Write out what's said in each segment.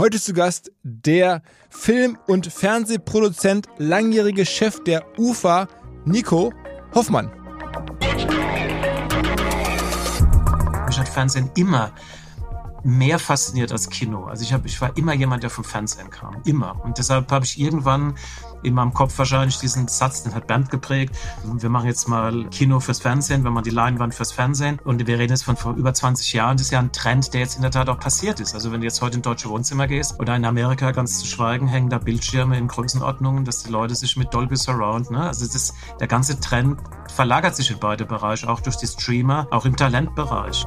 Heute zu Gast der Film- und Fernsehproduzent, langjährige Chef der UFA, Nico Hoffmann. Mich hat Fernsehen immer mehr fasziniert als Kino. Also ich, hab, ich war immer jemand, der vom Fernsehen kam. Immer. Und deshalb habe ich irgendwann in meinem Kopf wahrscheinlich diesen Satz, den hat Bernd geprägt. Wir machen jetzt mal Kino fürs Fernsehen, wenn man die Leinwand fürs Fernsehen. Und wir reden jetzt von vor über 20 Jahren. Das ist ja ein Trend, der jetzt in der Tat auch passiert ist. Also wenn du jetzt heute in deutsche Wohnzimmer gehst oder in Amerika ganz zu schweigen, hängen da Bildschirme in Größenordnungen, dass die Leute sich mit Dolby Surround, ne? Also das der ganze Trend verlagert sich in beide Bereiche, auch durch die Streamer, auch im Talentbereich.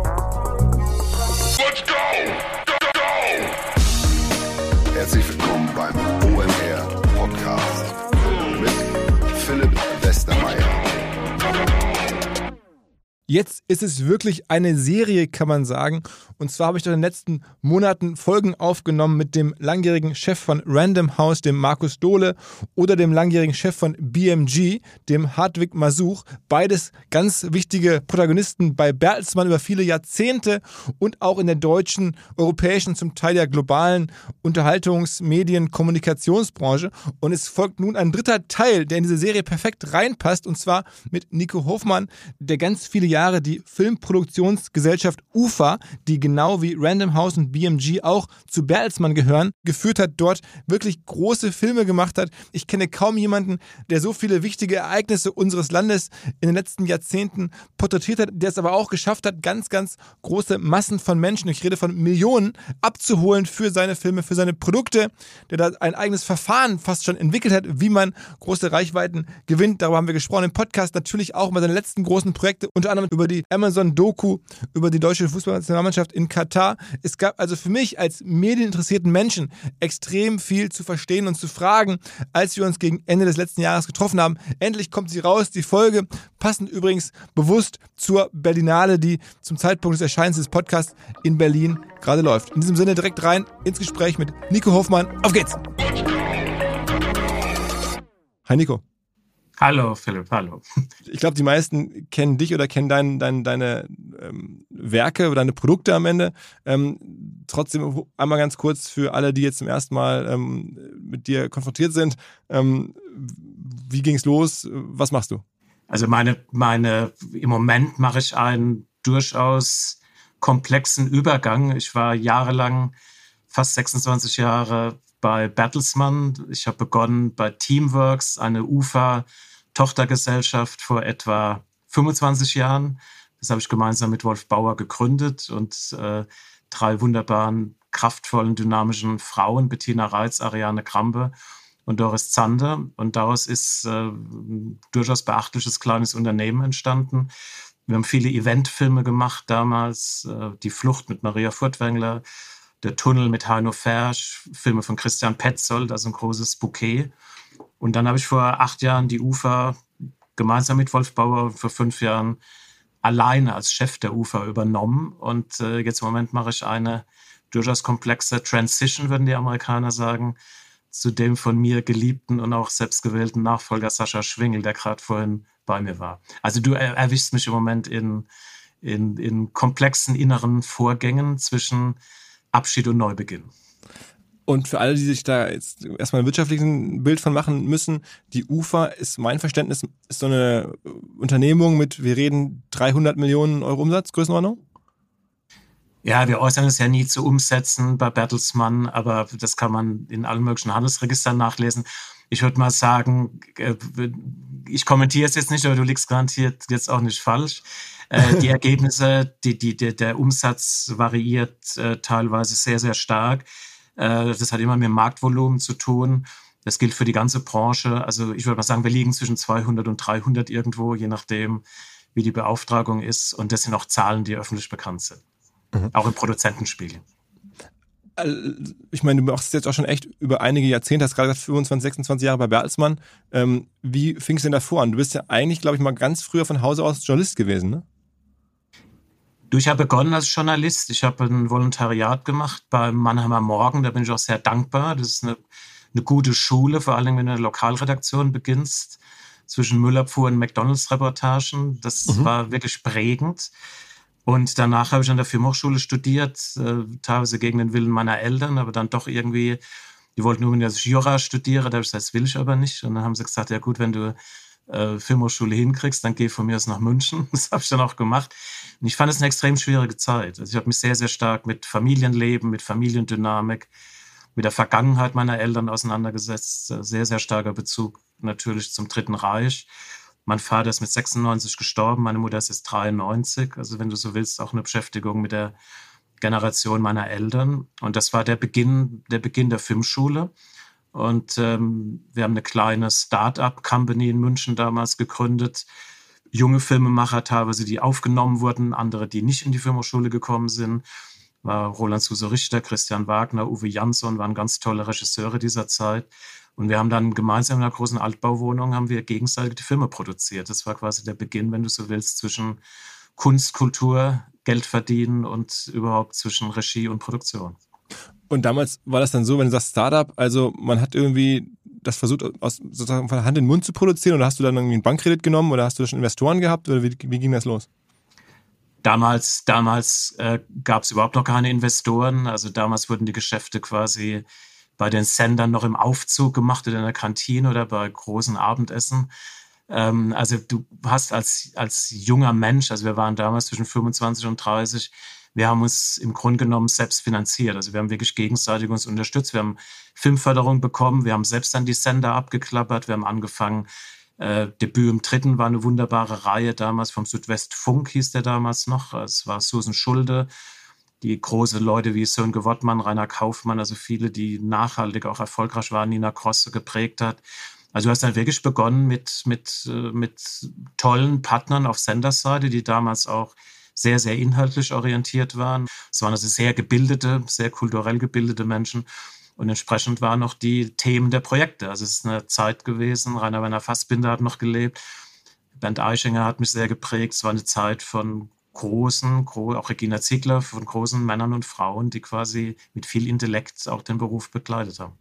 Jetzt ist es wirklich eine Serie, kann man sagen. Und zwar habe ich in den letzten Monaten Folgen aufgenommen mit dem langjährigen Chef von Random House, dem Markus Dohle, oder dem langjährigen Chef von BMG, dem Hartwig Masuch. Beides ganz wichtige Protagonisten bei Bertelsmann über viele Jahrzehnte und auch in der deutschen, europäischen, zum Teil ja globalen Unterhaltungs-, Medien-, Kommunikationsbranche. Und es folgt nun ein dritter Teil, der in diese Serie perfekt reinpasst, und zwar mit Nico Hofmann, der ganz viele Jahre Jahre die Filmproduktionsgesellschaft UFA, die genau wie Random House und BMG auch zu Bertelsmann gehören, geführt hat, dort wirklich große Filme gemacht hat. Ich kenne kaum jemanden, der so viele wichtige Ereignisse unseres Landes in den letzten Jahrzehnten porträtiert hat, der es aber auch geschafft hat, ganz, ganz große Massen von Menschen, ich rede von Millionen, abzuholen für seine Filme, für seine Produkte, der da ein eigenes Verfahren fast schon entwickelt hat, wie man große Reichweiten gewinnt. Darüber haben wir gesprochen im Podcast, natürlich auch über seine letzten großen Projekte, unter anderem über die Amazon-Doku über die deutsche Fußballnationalmannschaft in Katar. Es gab also für mich als medieninteressierten Menschen extrem viel zu verstehen und zu fragen, als wir uns gegen Ende des letzten Jahres getroffen haben. Endlich kommt sie raus, die Folge, passend übrigens bewusst zur Berlinale, die zum Zeitpunkt des Erscheinens des Podcasts in Berlin gerade läuft. In diesem Sinne direkt rein ins Gespräch mit Nico Hofmann. Auf geht's! Hi Nico. Hallo Philipp, hallo. Ich glaube, die meisten kennen dich oder kennen dein, dein, deine ähm, Werke oder deine Produkte am Ende. Ähm, trotzdem einmal ganz kurz für alle, die jetzt zum ersten Mal ähm, mit dir konfrontiert sind. Ähm, wie ging's los? Was machst du? Also meine, meine, im Moment mache ich einen durchaus komplexen Übergang. Ich war jahrelang, fast 26 Jahre bei Bertelsmann. Ich habe begonnen bei Teamworks, eine UFA Tochtergesellschaft vor etwa 25 Jahren. Das habe ich gemeinsam mit Wolf Bauer gegründet und äh, drei wunderbaren, kraftvollen, dynamischen Frauen, Bettina Reitz, Ariane Krampe und Doris Zander. Und daraus ist äh, ein durchaus beachtliches kleines Unternehmen entstanden. Wir haben viele Eventfilme gemacht damals, äh, Die Flucht mit Maria Furtwängler, Der Tunnel mit Heino Fersch, Filme von Christian Petzold, also ein großes Bouquet. Und dann habe ich vor acht Jahren die UFA gemeinsam mit Wolf Bauer vor fünf Jahren alleine als Chef der UFA übernommen. Und äh, jetzt im Moment mache ich eine durchaus komplexe Transition, würden die Amerikaner sagen, zu dem von mir geliebten und auch selbstgewählten Nachfolger Sascha Schwingel, der gerade vorhin bei mir war. Also du erwischst mich im Moment in, in, in komplexen inneren Vorgängen zwischen Abschied und Neubeginn. Und für alle, die sich da jetzt erstmal ein wirtschaftliches Bild von machen müssen, die UFA ist mein Verständnis, ist so eine Unternehmung mit, wir reden 300 Millionen Euro Umsatz, Größenordnung? Ja, wir äußern es ja nie zu umsetzen bei Bertelsmann, aber das kann man in allen möglichen Handelsregistern nachlesen. Ich würde mal sagen, äh, ich kommentiere es jetzt nicht, aber du liegst garantiert jetzt auch nicht falsch. Äh, die Ergebnisse, die, die, der Umsatz variiert äh, teilweise sehr, sehr stark. Das hat immer mit Marktvolumen zu tun. Das gilt für die ganze Branche. Also ich würde mal sagen, wir liegen zwischen 200 und 300 irgendwo, je nachdem, wie die Beauftragung ist. Und das sind auch Zahlen, die öffentlich bekannt sind. Mhm. Auch im Produzentenspiegel. Ich meine, du machst jetzt auch schon echt über einige Jahrzehnte, hast gerade gesagt 25, 26 Jahre bei Bertelsmann. Ähm, wie fingst du denn davor an? Du bist ja eigentlich, glaube ich, mal ganz früher von Hause aus Journalist gewesen, ne? Du, ich habe begonnen als Journalist. Ich habe ein Volontariat gemacht beim Mannheimer Morgen. Da bin ich auch sehr dankbar. Das ist eine, eine gute Schule, vor allem wenn du in der Lokalredaktion beginnst, zwischen Müllabfuhr und McDonalds-Reportagen. Das mhm. war wirklich prägend. Und danach habe ich an der Filmhochschule studiert, äh, teilweise gegen den Willen meiner Eltern, aber dann doch irgendwie, die wollten nur, dass ich Jura studiere, da habe ich gesagt, das will ich aber nicht. Und dann haben sie gesagt, ja gut, wenn du äh, Filmhochschule hinkriegst, dann geh von mir aus nach München. Das habe ich dann auch gemacht. Und ich fand es eine extrem schwierige Zeit. Also ich habe mich sehr, sehr stark mit Familienleben, mit Familiendynamik, mit der Vergangenheit meiner Eltern auseinandergesetzt. Sehr, sehr starker Bezug natürlich zum Dritten Reich. Mein Vater ist mit 96 gestorben, meine Mutter ist jetzt 93. Also wenn du so willst, auch eine Beschäftigung mit der Generation meiner Eltern. Und das war der Beginn, der Beginn der Filmschule. Und ähm, wir haben eine kleine Start-up-Company in München damals gegründet. Junge Filmemacher teilweise, die aufgenommen wurden, andere, die nicht in die Filmhochschule gekommen sind. War Roland Suse Richter, Christian Wagner, Uwe Jansson waren ganz tolle Regisseure dieser Zeit. Und wir haben dann gemeinsam in einer großen Altbauwohnung haben wir gegenseitig die Filme produziert. Das war quasi der Beginn, wenn du so willst, zwischen Kunst, Kultur, Geld verdienen und überhaupt zwischen Regie und Produktion. Und damals war das dann so, wenn du sagst Startup, also man hat irgendwie das versucht, aus sozusagen von Hand in den Mund zu produzieren oder hast du dann irgendwie einen Bankkredit genommen oder hast du schon Investoren gehabt oder wie, wie ging das los? Damals, damals äh, gab es überhaupt noch keine Investoren. Also damals wurden die Geschäfte quasi bei den Sendern noch im Aufzug gemacht oder in der Kantine oder bei großen Abendessen. Ähm, also du hast als, als junger Mensch, also wir waren damals zwischen 25 und 30, wir haben uns im Grunde genommen selbst finanziert. Also wir haben wirklich gegenseitig uns unterstützt. Wir haben Filmförderung bekommen, wir haben selbst dann die Sender abgeklappert, wir haben angefangen, äh, Debüt im Dritten war eine wunderbare Reihe damals vom Südwestfunk hieß der damals noch. Es war Susan Schulde, die große Leute wie Sönke Wottmann, Rainer Kaufmann, also viele, die nachhaltig auch erfolgreich waren, Nina Krosse geprägt hat. Also du hast dann wirklich begonnen mit, mit, äh, mit tollen Partnern auf Senderseite, die damals auch sehr, sehr inhaltlich orientiert waren. Es waren also sehr gebildete, sehr kulturell gebildete Menschen. Und entsprechend waren auch die Themen der Projekte. Also es ist eine Zeit gewesen, Rainer Werner Fassbinder hat noch gelebt, Bernd Eichinger hat mich sehr geprägt. Es war eine Zeit von großen, auch Regina Ziegler, von großen Männern und Frauen, die quasi mit viel Intellekt auch den Beruf begleitet haben.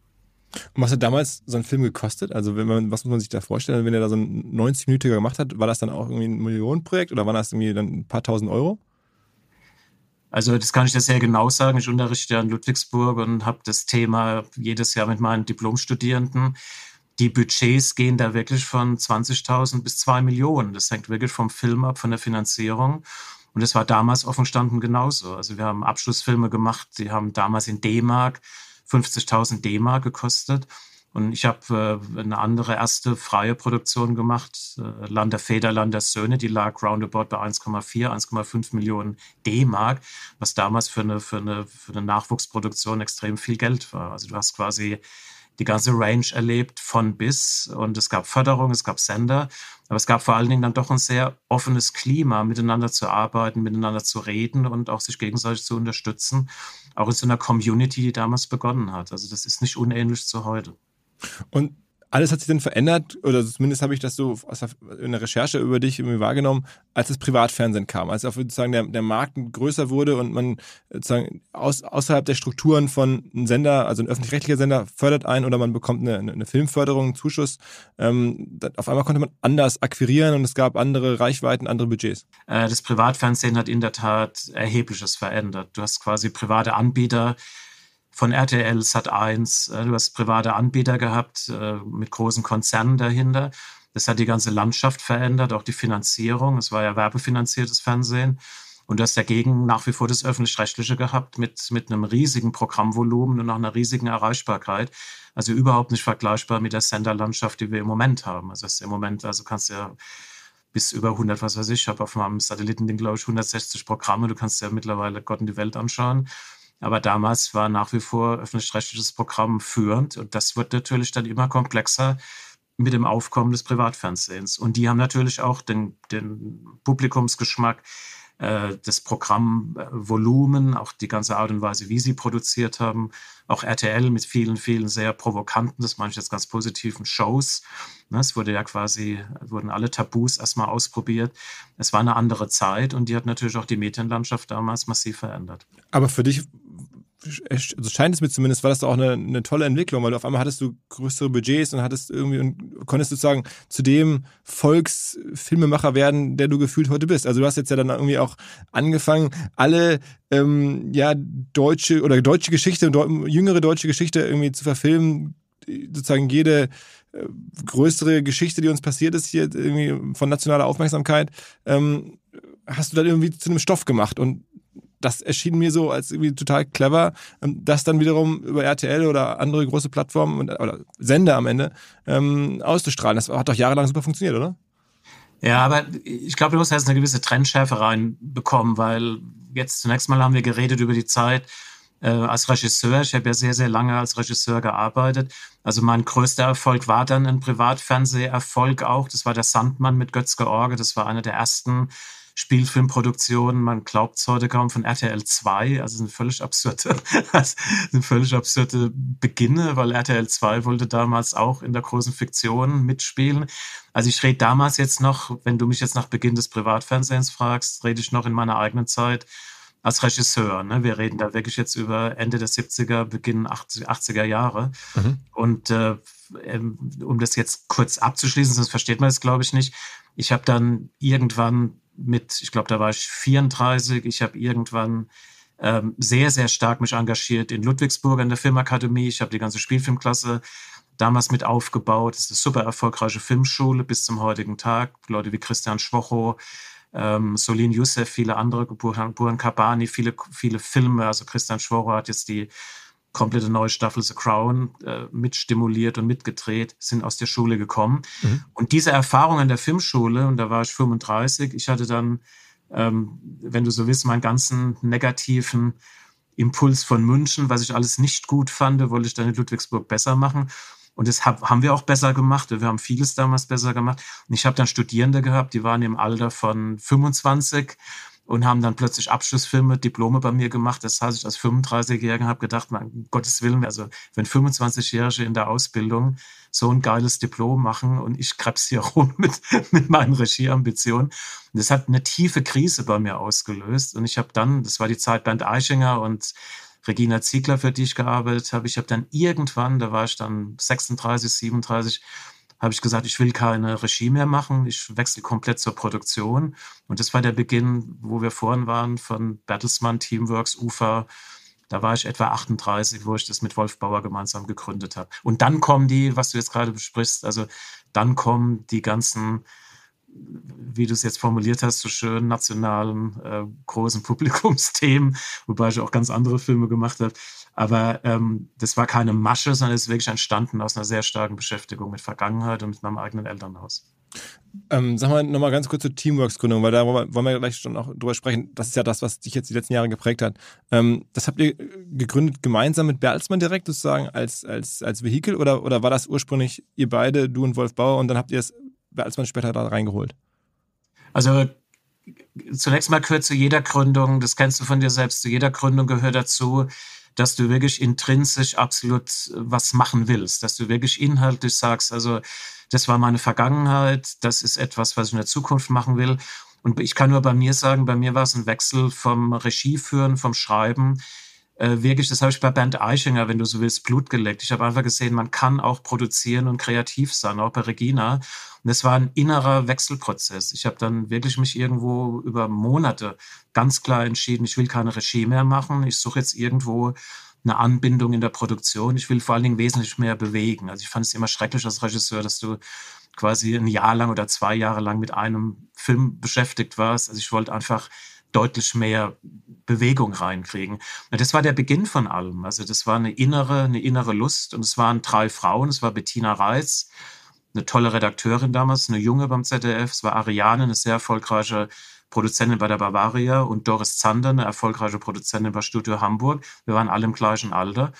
Und was hat damals so ein Film gekostet? Also man, was muss man sich da vorstellen, wenn er da so ein 90-Minütiger gemacht hat, war das dann auch irgendwie ein Millionenprojekt oder war das irgendwie dann ein paar tausend Euro? Also das kann ich dir sehr genau sagen. Ich unterrichte ja in Ludwigsburg und habe das Thema jedes Jahr mit meinen Diplomstudierenden. Die Budgets gehen da wirklich von 20.000 bis 2 Millionen. Das hängt wirklich vom Film ab, von der Finanzierung. Und das war damals offen standen genauso. Also wir haben Abschlussfilme gemacht, die haben damals in D-Mark 50.000 D-Mark gekostet. Und ich habe äh, eine andere erste freie Produktion gemacht, äh, Land der Väter, Land der Söhne, die lag roundabout bei 1,4, 1,5 Millionen D-Mark, was damals für eine, für, eine, für eine Nachwuchsproduktion extrem viel Geld war. Also du hast quasi die ganze Range erlebt von bis und es gab Förderung, es gab Sender, aber es gab vor allen Dingen dann doch ein sehr offenes Klima, miteinander zu arbeiten, miteinander zu reden und auch sich gegenseitig zu unterstützen, auch in so einer Community, die damals begonnen hat. Also das ist nicht unähnlich zu heute. Und alles hat sich dann verändert, oder zumindest habe ich das so in der Recherche über dich irgendwie wahrgenommen, als das Privatfernsehen kam, als auch sozusagen der, der Markt größer wurde und man sozusagen aus, außerhalb der Strukturen von einem Sender, also ein öffentlich-rechtlicher Sender fördert ein oder man bekommt eine, eine Filmförderung, einen Zuschuss. Ähm, auf einmal konnte man anders akquirieren und es gab andere Reichweiten, andere Budgets. Äh, das Privatfernsehen hat in der Tat erhebliches verändert. Du hast quasi private Anbieter, von RTL, Sat1. Äh, du hast private Anbieter gehabt äh, mit großen Konzernen dahinter. Das hat die ganze Landschaft verändert, auch die Finanzierung. Es war ja werbefinanziertes Fernsehen. Und du hast dagegen nach wie vor das Öffentlich-Rechtliche gehabt mit, mit einem riesigen Programmvolumen und auch einer riesigen Erreichbarkeit. Also überhaupt nicht vergleichbar mit der Senderlandschaft, die wir im Moment haben. Also im Moment, also kannst du ja bis über 100, was weiß ich, ich habe auf meinem Satellitending, glaube ich, 160 Programme. Du kannst ja mittlerweile Gott in die Welt anschauen. Aber damals war nach wie vor öffentlich-rechtliches Programm führend und das wird natürlich dann immer komplexer mit dem Aufkommen des Privatfernsehens. Und die haben natürlich auch den, den Publikumsgeschmack, äh, das Programmvolumen, auch die ganze Art und Weise, wie sie produziert haben. Auch RTL mit vielen, vielen sehr provokanten, das meine ich jetzt ganz positiven Shows. Ne, es wurde ja quasi, wurden alle Tabus erstmal ausprobiert. Es war eine andere Zeit und die hat natürlich auch die Medienlandschaft damals massiv verändert. Aber für dich also scheint es mir zumindest, war das auch eine, eine tolle Entwicklung, weil auf einmal hattest du größere Budgets und hattest irgendwie und konntest sozusagen zu dem Volksfilmemacher werden, der du gefühlt heute bist. Also du hast jetzt ja dann irgendwie auch angefangen, alle ähm, ja deutsche oder deutsche Geschichte jüngere deutsche Geschichte irgendwie zu verfilmen, sozusagen jede äh, größere Geschichte, die uns passiert ist hier irgendwie von nationaler Aufmerksamkeit, ähm, hast du dann irgendwie zu einem Stoff gemacht und das erschien mir so als irgendwie total clever, ähm, das dann wiederum über RTL oder andere große Plattformen oder Sender am Ende ähm, auszustrahlen. Das hat doch jahrelang super funktioniert, oder? Ja, aber ich glaube, du musst jetzt eine gewisse Trendschärfe reinbekommen, weil jetzt zunächst mal haben wir geredet über die Zeit äh, als Regisseur. Ich habe ja sehr, sehr lange als Regisseur gearbeitet. Also mein größter Erfolg war dann ein Privatfernseherfolg auch. Das war der Sandmann mit Götz George. Das war einer der ersten Spielfilmproduktionen, man glaubt es heute kaum von RTL 2, also sind völlig absurde, sind völlig absurde Beginne, weil RTL 2 wollte damals auch in der großen Fiktion mitspielen. Also ich rede damals jetzt noch, wenn du mich jetzt nach Beginn des Privatfernsehens fragst, rede ich noch in meiner eigenen Zeit als Regisseur. Ne? Wir reden da wirklich jetzt über Ende der 70er, Beginn 80er Jahre. Mhm. Und äh, ähm, um das jetzt kurz abzuschließen, sonst versteht man es, glaube ich, nicht. Ich habe dann irgendwann mit, ich glaube, da war ich 34. Ich habe irgendwann ähm, sehr, sehr stark mich engagiert in Ludwigsburg an der Filmakademie. Ich habe die ganze Spielfilmklasse damals mit aufgebaut. Das ist eine super erfolgreiche Filmschule bis zum heutigen Tag. Leute wie Christian Schwocho, ähm, Solin Youssef, viele andere, Buran, Buran Kabani, viele, viele Filme. Also Christian Schwocho hat jetzt die komplette neue Staffel The Crown äh, mitstimuliert und mitgedreht, sind aus der Schule gekommen. Mhm. Und diese Erfahrung an der Filmschule, und da war ich 35, ich hatte dann, ähm, wenn du so willst, meinen ganzen negativen Impuls von München, was ich alles nicht gut fand, wollte ich dann in Ludwigsburg besser machen. Und das hab, haben wir auch besser gemacht. Wir haben vieles damals besser gemacht. Und ich habe dann Studierende gehabt, die waren im Alter von 25 und haben dann plötzlich Abschlussfilme, Diplome bei mir gemacht. Das heißt, ich als 35-Jähriger habe gedacht, mein Gottes Willen, also wenn 25-Jährige in der Ausbildung so ein geiles Diplom machen und ich krebs hier rum mit, mit meinen Regieambitionen. Und das hat eine tiefe Krise bei mir ausgelöst. Und ich habe dann, das war die Zeit Bernd Eichinger und Regina Ziegler, für die ich gearbeitet habe. Ich habe dann irgendwann, da war ich dann 36, 37, habe ich gesagt, ich will keine Regie mehr machen, ich wechsle komplett zur Produktion. Und das war der Beginn, wo wir vorhin waren, von Bertelsmann, Teamworks, UFA. Da war ich etwa 38, wo ich das mit Wolf Bauer gemeinsam gegründet habe. Und dann kommen die, was du jetzt gerade besprichst, also dann kommen die ganzen wie du es jetzt formuliert hast, so schön nationalen, äh, großen Publikumsthemen, wobei ich auch ganz andere Filme gemacht habe. Aber ähm, das war keine Masche, sondern es ist wirklich entstanden aus einer sehr starken Beschäftigung mit Vergangenheit und mit meinem eigenen Elternhaus. Ähm, sag mal nochmal ganz kurz zur Teamworks-Gründung, weil da wollen wir gleich schon auch drüber sprechen. Das ist ja das, was dich jetzt die letzten Jahre geprägt hat. Ähm, das habt ihr gegründet gemeinsam mit Bertelsmann direkt sozusagen als, als, als Vehikel oder, oder war das ursprünglich ihr beide, du und Wolf Bauer, und dann habt ihr es Bertelsmann später da reingeholt? Also zunächst mal gehört zu jeder Gründung, das kennst du von dir selbst, zu jeder Gründung gehört dazu, dass du wirklich intrinsisch absolut was machen willst, dass du wirklich inhaltlich sagst, also das war meine Vergangenheit, das ist etwas, was ich in der Zukunft machen will. Und ich kann nur bei mir sagen, bei mir war es ein Wechsel vom Regieführen, vom Schreiben äh, wirklich, das habe ich bei Bernd Eichinger, wenn du so willst, Blut geleckt. Ich habe einfach gesehen, man kann auch produzieren und kreativ sein, auch bei Regina. Und es war ein innerer Wechselprozess. Ich habe dann wirklich mich irgendwo über Monate ganz klar entschieden, ich will keine Regie mehr machen. Ich suche jetzt irgendwo eine Anbindung in der Produktion. Ich will vor allen Dingen wesentlich mehr bewegen. Also ich fand es immer schrecklich als Regisseur, dass du quasi ein Jahr lang oder zwei Jahre lang mit einem Film beschäftigt warst. Also ich wollte einfach deutlich mehr Bewegung reinkriegen. Das war der Beginn von allem. Also das war eine innere, eine innere Lust. Und es waren drei Frauen. Es war Bettina Reitz, eine tolle Redakteurin damals, eine junge beim ZDF. Es war Ariane, eine sehr erfolgreiche Produzentin bei der Bavaria und Doris Zander, eine erfolgreiche Produzentin bei Studio Hamburg. Wir waren alle im gleichen Alter.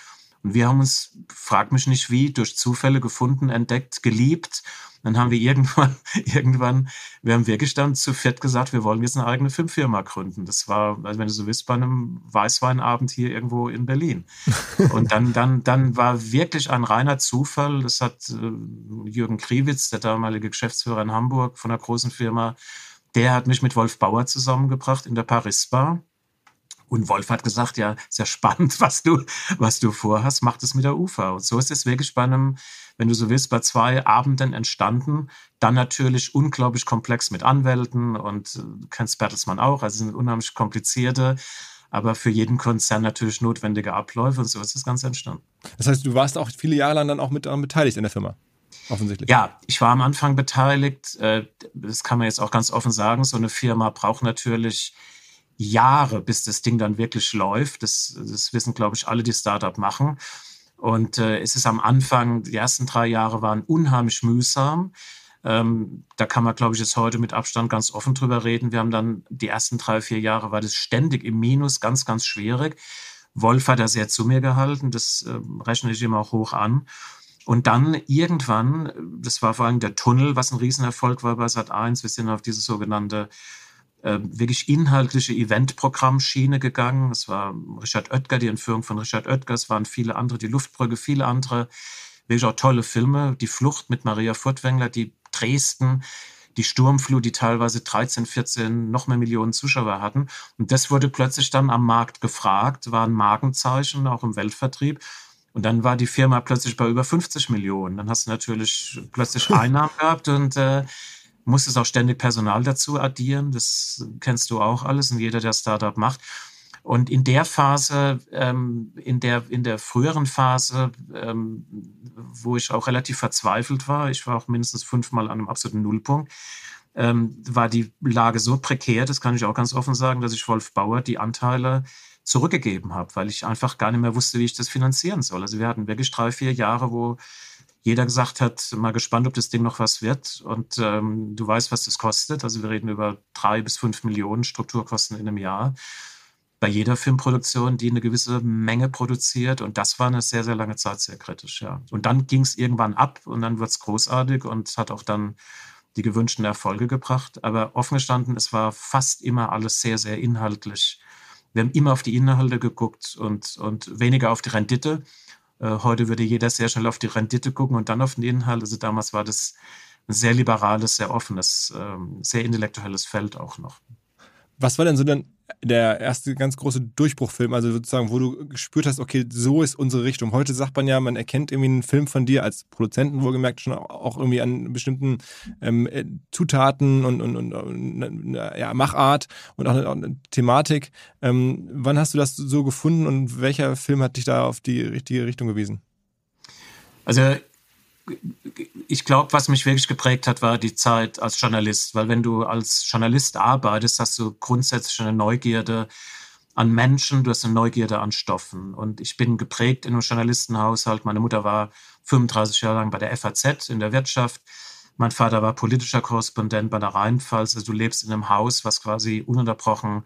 Und wir haben uns, frag mich nicht wie, durch Zufälle gefunden, entdeckt, geliebt dann haben wir irgendwann, irgendwann, wir haben wirklich dann zu viert gesagt, wir wollen jetzt eine eigene Filmfirma gründen. Das war, also wenn du so willst, bei einem Weißweinabend hier irgendwo in Berlin. Und dann, dann, dann war wirklich ein reiner Zufall. Das hat äh, Jürgen Kriwitz, der damalige Geschäftsführer in Hamburg von einer großen Firma, der hat mich mit Wolf Bauer zusammengebracht in der Paris Bar. Und Wolf hat gesagt, ja, sehr spannend, was du, was du vorhast, mach das mit der UFA. Und so ist es wirklich bei einem, wenn du so willst, bei zwei Abenden entstanden. Dann natürlich unglaublich komplex mit Anwälten und du äh, kennst Bertelsmann auch, also sind unheimlich komplizierte, aber für jeden Konzern natürlich notwendige Abläufe und so ist das Ganze entstanden. Das heißt, du warst auch viele Jahre lang dann auch mit daran beteiligt in der Firma? Offensichtlich. Ja, ich war am Anfang beteiligt. Äh, das kann man jetzt auch ganz offen sagen. So eine Firma braucht natürlich Jahre, bis das Ding dann wirklich läuft. Das, das wissen, glaube ich, alle, die Startup machen. Und äh, es ist am Anfang, die ersten drei Jahre waren unheimlich mühsam. Ähm, da kann man, glaube ich, jetzt heute mit Abstand ganz offen drüber reden. Wir haben dann die ersten drei, vier Jahre war das ständig im Minus, ganz, ganz schwierig. Wolf hat da sehr zu mir gehalten, das äh, rechne ich immer auch hoch an. Und dann irgendwann, das war vor allem der Tunnel, was ein Riesenerfolg war bei Sat1, wir sind auf diese sogenannte äh, wirklich inhaltliche Eventprogrammschiene gegangen. Es war Richard Oetker, die Entführung von Richard Oetker, es waren viele andere, die Luftbrücke, viele andere, wirklich auch tolle Filme. Die Flucht mit Maria Furtwängler, die Dresden, die Sturmflut, die teilweise 13, 14, noch mehr Millionen Zuschauer hatten. Und das wurde plötzlich dann am Markt gefragt, war ein Markenzeichen, auch im Weltvertrieb. Und dann war die Firma plötzlich bei über 50 Millionen. Dann hast du natürlich plötzlich Einnahmen gehabt und äh, musstest auch ständig Personal dazu addieren. Das kennst du auch alles und jeder, der Startup macht. Und in der Phase, ähm, in, der, in der früheren Phase, ähm, wo ich auch relativ verzweifelt war, ich war auch mindestens fünfmal an einem absoluten Nullpunkt, ähm, war die Lage so prekär, das kann ich auch ganz offen sagen, dass ich Wolf Bauer die Anteile zurückgegeben habe, weil ich einfach gar nicht mehr wusste, wie ich das finanzieren soll. Also wir hatten wirklich drei, vier Jahre, wo jeder gesagt hat, mal gespannt, ob das Ding noch was wird. Und ähm, du weißt, was das kostet. Also wir reden über drei bis fünf Millionen Strukturkosten in einem Jahr. Bei jeder Filmproduktion, die eine gewisse Menge produziert. Und das war eine sehr, sehr lange Zeit sehr kritisch, ja. Und dann ging es irgendwann ab und dann wird es großartig und hat auch dann die gewünschten Erfolge gebracht. Aber offen gestanden, es war fast immer alles sehr, sehr inhaltlich. Wir haben immer auf die Inhalte geguckt und, und weniger auf die Rendite. Äh, heute würde jeder sehr schnell auf die Rendite gucken und dann auf den Inhalt. Also damals war das ein sehr liberales, sehr offenes, ähm, sehr intellektuelles Feld auch noch. Was war denn so denn der erste ganz große Durchbruchfilm, also sozusagen, wo du gespürt hast, okay, so ist unsere Richtung. Heute sagt man ja, man erkennt irgendwie einen Film von dir als Produzenten wohlgemerkt schon auch irgendwie an bestimmten ähm, äh, Zutaten und, und, und, und ja, Machart und auch auch eine Thematik. Ähm, wann hast du das so gefunden und welcher Film hat dich da auf die richtige Richtung gewiesen? Also ich glaube, was mich wirklich geprägt hat, war die Zeit als Journalist. Weil wenn du als Journalist arbeitest, hast du grundsätzlich eine Neugierde an Menschen, du hast eine Neugierde an Stoffen. Und ich bin geprägt in einem Journalistenhaushalt. Meine Mutter war 35 Jahre lang bei der FAZ in der Wirtschaft. Mein Vater war politischer Korrespondent bei der Rheinpfalz. Also du lebst in einem Haus, was quasi ununterbrochen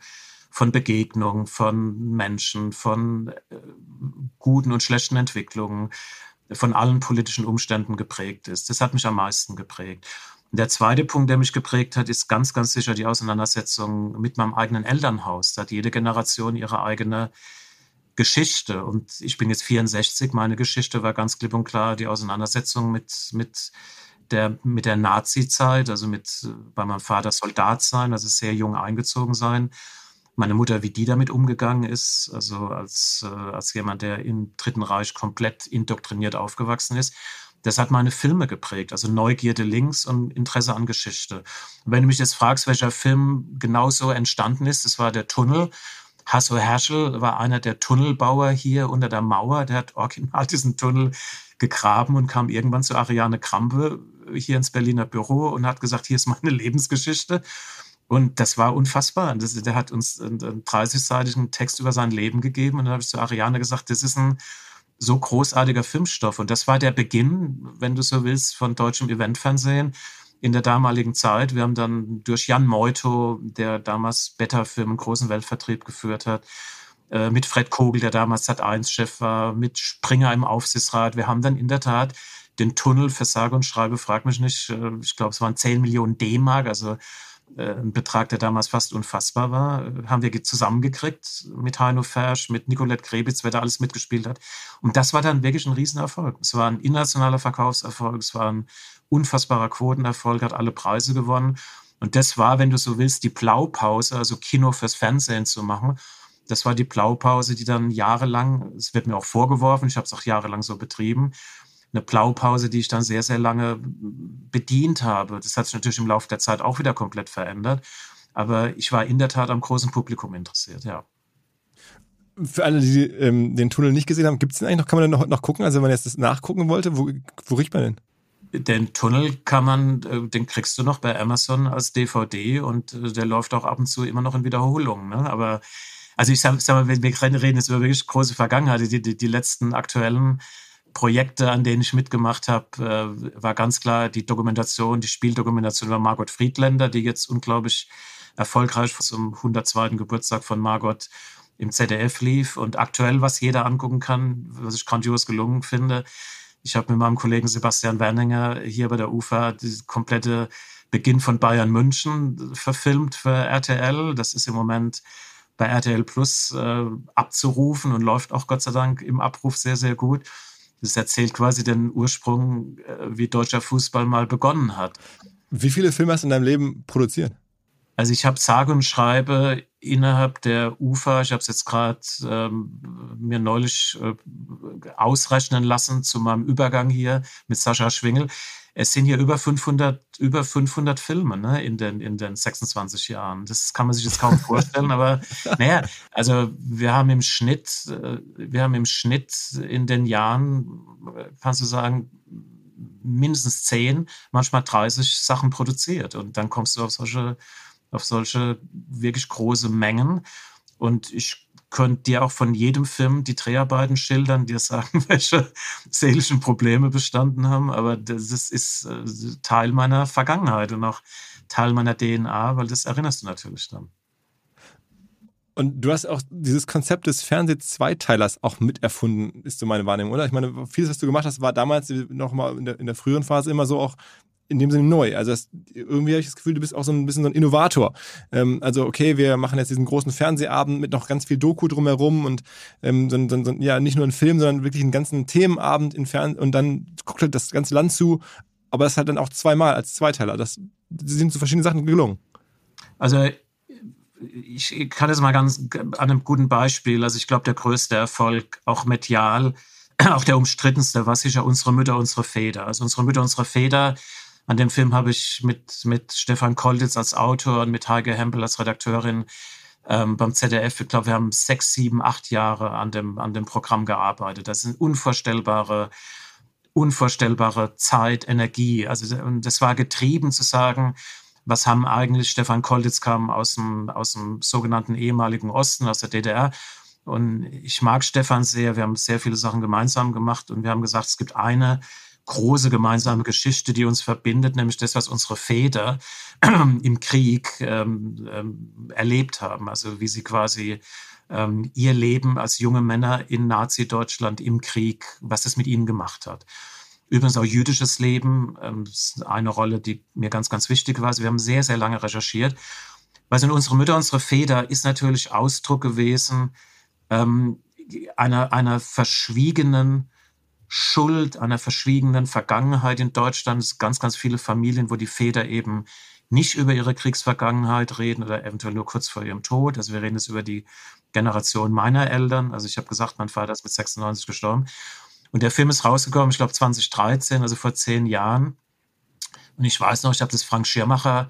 von Begegnungen, von Menschen, von äh, guten und schlechten Entwicklungen, von allen politischen Umständen geprägt ist. Das hat mich am meisten geprägt. Der zweite Punkt, der mich geprägt hat, ist ganz, ganz sicher die Auseinandersetzung mit meinem eigenen Elternhaus. Da hat jede Generation ihre eigene Geschichte. Und ich bin jetzt 64, meine Geschichte war ganz klipp und klar die Auseinandersetzung mit, mit der, mit der Nazi-Zeit, also mit bei meinem Vater Soldat sein, also sehr jung eingezogen sein. Meine Mutter, wie die damit umgegangen ist, also als, äh, als jemand, der im Dritten Reich komplett indoktriniert aufgewachsen ist. Das hat meine Filme geprägt, also Neugierde links und Interesse an Geschichte. Und wenn du mich jetzt fragst, welcher Film genauso entstanden ist, das war der Tunnel. Hasso Herschel war einer der Tunnelbauer hier unter der Mauer. Der hat original diesen Tunnel gegraben und kam irgendwann zu Ariane Krampe hier ins Berliner Büro und hat gesagt, hier ist meine Lebensgeschichte. Und das war unfassbar. Das, der hat uns einen 30-seitigen Text über sein Leben gegeben. Und dann habe ich zu Ariane gesagt, das ist ein so großartiger Filmstoff. Und das war der Beginn, wenn du so willst, von deutschem Eventfernsehen in der damaligen Zeit. Wir haben dann durch Jan Meuto, der damals Beta-Film einen großen Weltvertrieb geführt hat, äh, mit Fred Kogel, der damals Sat1-Chef war, mit Springer im Aufsichtsrat. Wir haben dann in der Tat den Tunnel für sage und schreibe, frag mich nicht, äh, ich glaube, es waren 10 Millionen D-Mark, also ein Betrag, der damals fast unfassbar war, haben wir zusammengekriegt mit Heino Fersch, mit Nicolette Krebitz, wer da alles mitgespielt hat. Und das war dann wirklich ein Riesenerfolg. Es war ein internationaler Verkaufserfolg, es war ein unfassbarer Quotenerfolg, hat alle Preise gewonnen. Und das war, wenn du so willst, die Blaupause, also Kino fürs Fernsehen zu machen. Das war die Blaupause, die dann jahrelang, es wird mir auch vorgeworfen, ich habe es auch jahrelang so betrieben, eine Blaupause, die ich dann sehr, sehr lange bedient habe. Das hat sich natürlich im Laufe der Zeit auch wieder komplett verändert. Aber ich war in der Tat am großen Publikum interessiert, ja. Für alle, die ähm, den Tunnel nicht gesehen haben, gibt es den eigentlich noch, kann man den noch, noch gucken? Also wenn man jetzt das nachgucken wollte, wo, wo riecht man denn? Den Tunnel kann man, äh, den kriegst du noch bei Amazon als DVD und äh, der läuft auch ab und zu immer noch in Wiederholungen. Ne? Aber also ich sag, sag mal, wir reden jetzt über wirklich große Vergangenheit. Die, die, die letzten aktuellen Projekte, an denen ich mitgemacht habe, äh, war ganz klar die Dokumentation, die Spieldokumentation über Margot Friedländer, die jetzt unglaublich erfolgreich zum 102. Geburtstag von Margot im ZDF lief und aktuell, was jeder angucken kann, was ich grandios gelungen finde. Ich habe mit meinem Kollegen Sebastian Werninger hier bei der UFA die komplette Beginn von Bayern München verfilmt für RTL. Das ist im Moment bei RTL Plus äh, abzurufen und läuft auch Gott sei Dank im Abruf sehr, sehr gut. Das erzählt quasi den Ursprung, äh, wie deutscher Fußball mal begonnen hat. Wie viele Filme hast du in deinem Leben produziert? Also ich habe sage und schreibe innerhalb der UFA, ich habe es jetzt gerade ähm, mir neulich äh, ausrechnen lassen zu meinem Übergang hier mit Sascha Schwingel es sind hier über 500, über 500 Filme ne, in, den, in den 26 Jahren. Das kann man sich jetzt kaum vorstellen, aber naja, also wir haben im Schnitt, äh, wir haben im Schnitt in den Jahren, kannst du sagen, mindestens 10, manchmal 30 Sachen produziert. Und dann kommst du auf solche, auf solche wirklich große Mengen. Und ich könnte dir auch von jedem Film die Dreharbeiten schildern, dir sagen, welche seelischen Probleme bestanden haben. Aber das ist äh, Teil meiner Vergangenheit und auch Teil meiner DNA, weil das erinnerst du natürlich dann. Und du hast auch dieses Konzept des Fernseh-Zweiteilers auch miterfunden, ist so meine Wahrnehmung, oder? Ich meine, vieles, was du gemacht hast, war damals noch mal in der, in der früheren Phase immer so auch in dem Sinne neu. Also das, irgendwie habe ich das Gefühl, du bist auch so ein bisschen so ein Innovator. Ähm, also okay, wir machen jetzt diesen großen Fernsehabend mit noch ganz viel Doku drumherum und ähm, so, so, so, ja nicht nur ein Film, sondern wirklich einen ganzen Themenabend in Fernsehen und dann guckt halt das ganze Land zu. Aber es hat dann auch zweimal als Zweiteiler. Das, das sind so verschiedene Sachen gelungen. Also ich kann das mal ganz an einem guten Beispiel. Also ich glaube, der größte Erfolg, auch medial, auch der umstrittenste, war sicher unsere Mütter, unsere Väter. Also unsere Mütter, unsere Väter an dem Film habe ich mit, mit Stefan Kolditz als Autor und mit Heike Hempel als Redakteurin ähm, beim ZDF, ich glaube, wir haben sechs, sieben, acht Jahre an dem, an dem Programm gearbeitet. Das sind unvorstellbare, unvorstellbare Zeit, Energie. Also das war getrieben zu sagen, was haben eigentlich, Stefan Kolditz kam aus dem, aus dem sogenannten ehemaligen Osten, aus der DDR. Und ich mag Stefan sehr. Wir haben sehr viele Sachen gemeinsam gemacht und wir haben gesagt, es gibt eine große gemeinsame Geschichte, die uns verbindet, nämlich das, was unsere Väter im Krieg ähm, ähm, erlebt haben. Also wie sie quasi ähm, ihr Leben als junge Männer in Nazi-Deutschland im Krieg, was das mit ihnen gemacht hat. Übrigens auch jüdisches Leben, ähm, ist eine Rolle, die mir ganz, ganz wichtig war. Also wir haben sehr, sehr lange recherchiert. Weil sind unsere Mütter, unsere Väter ist natürlich Ausdruck gewesen, ähm, einer, einer verschwiegenen Schuld, einer verschwiegenen Vergangenheit in Deutschland. Es ganz, ganz viele Familien, wo die Väter eben nicht über ihre Kriegsvergangenheit reden oder eventuell nur kurz vor ihrem Tod. Also wir reden jetzt über die Generation meiner Eltern. Also ich habe gesagt, mein Vater ist mit 96 gestorben. Und der Film ist rausgekommen, ich glaube 2013, also vor zehn Jahren. Und ich weiß noch, ich habe das Frank Schirmacher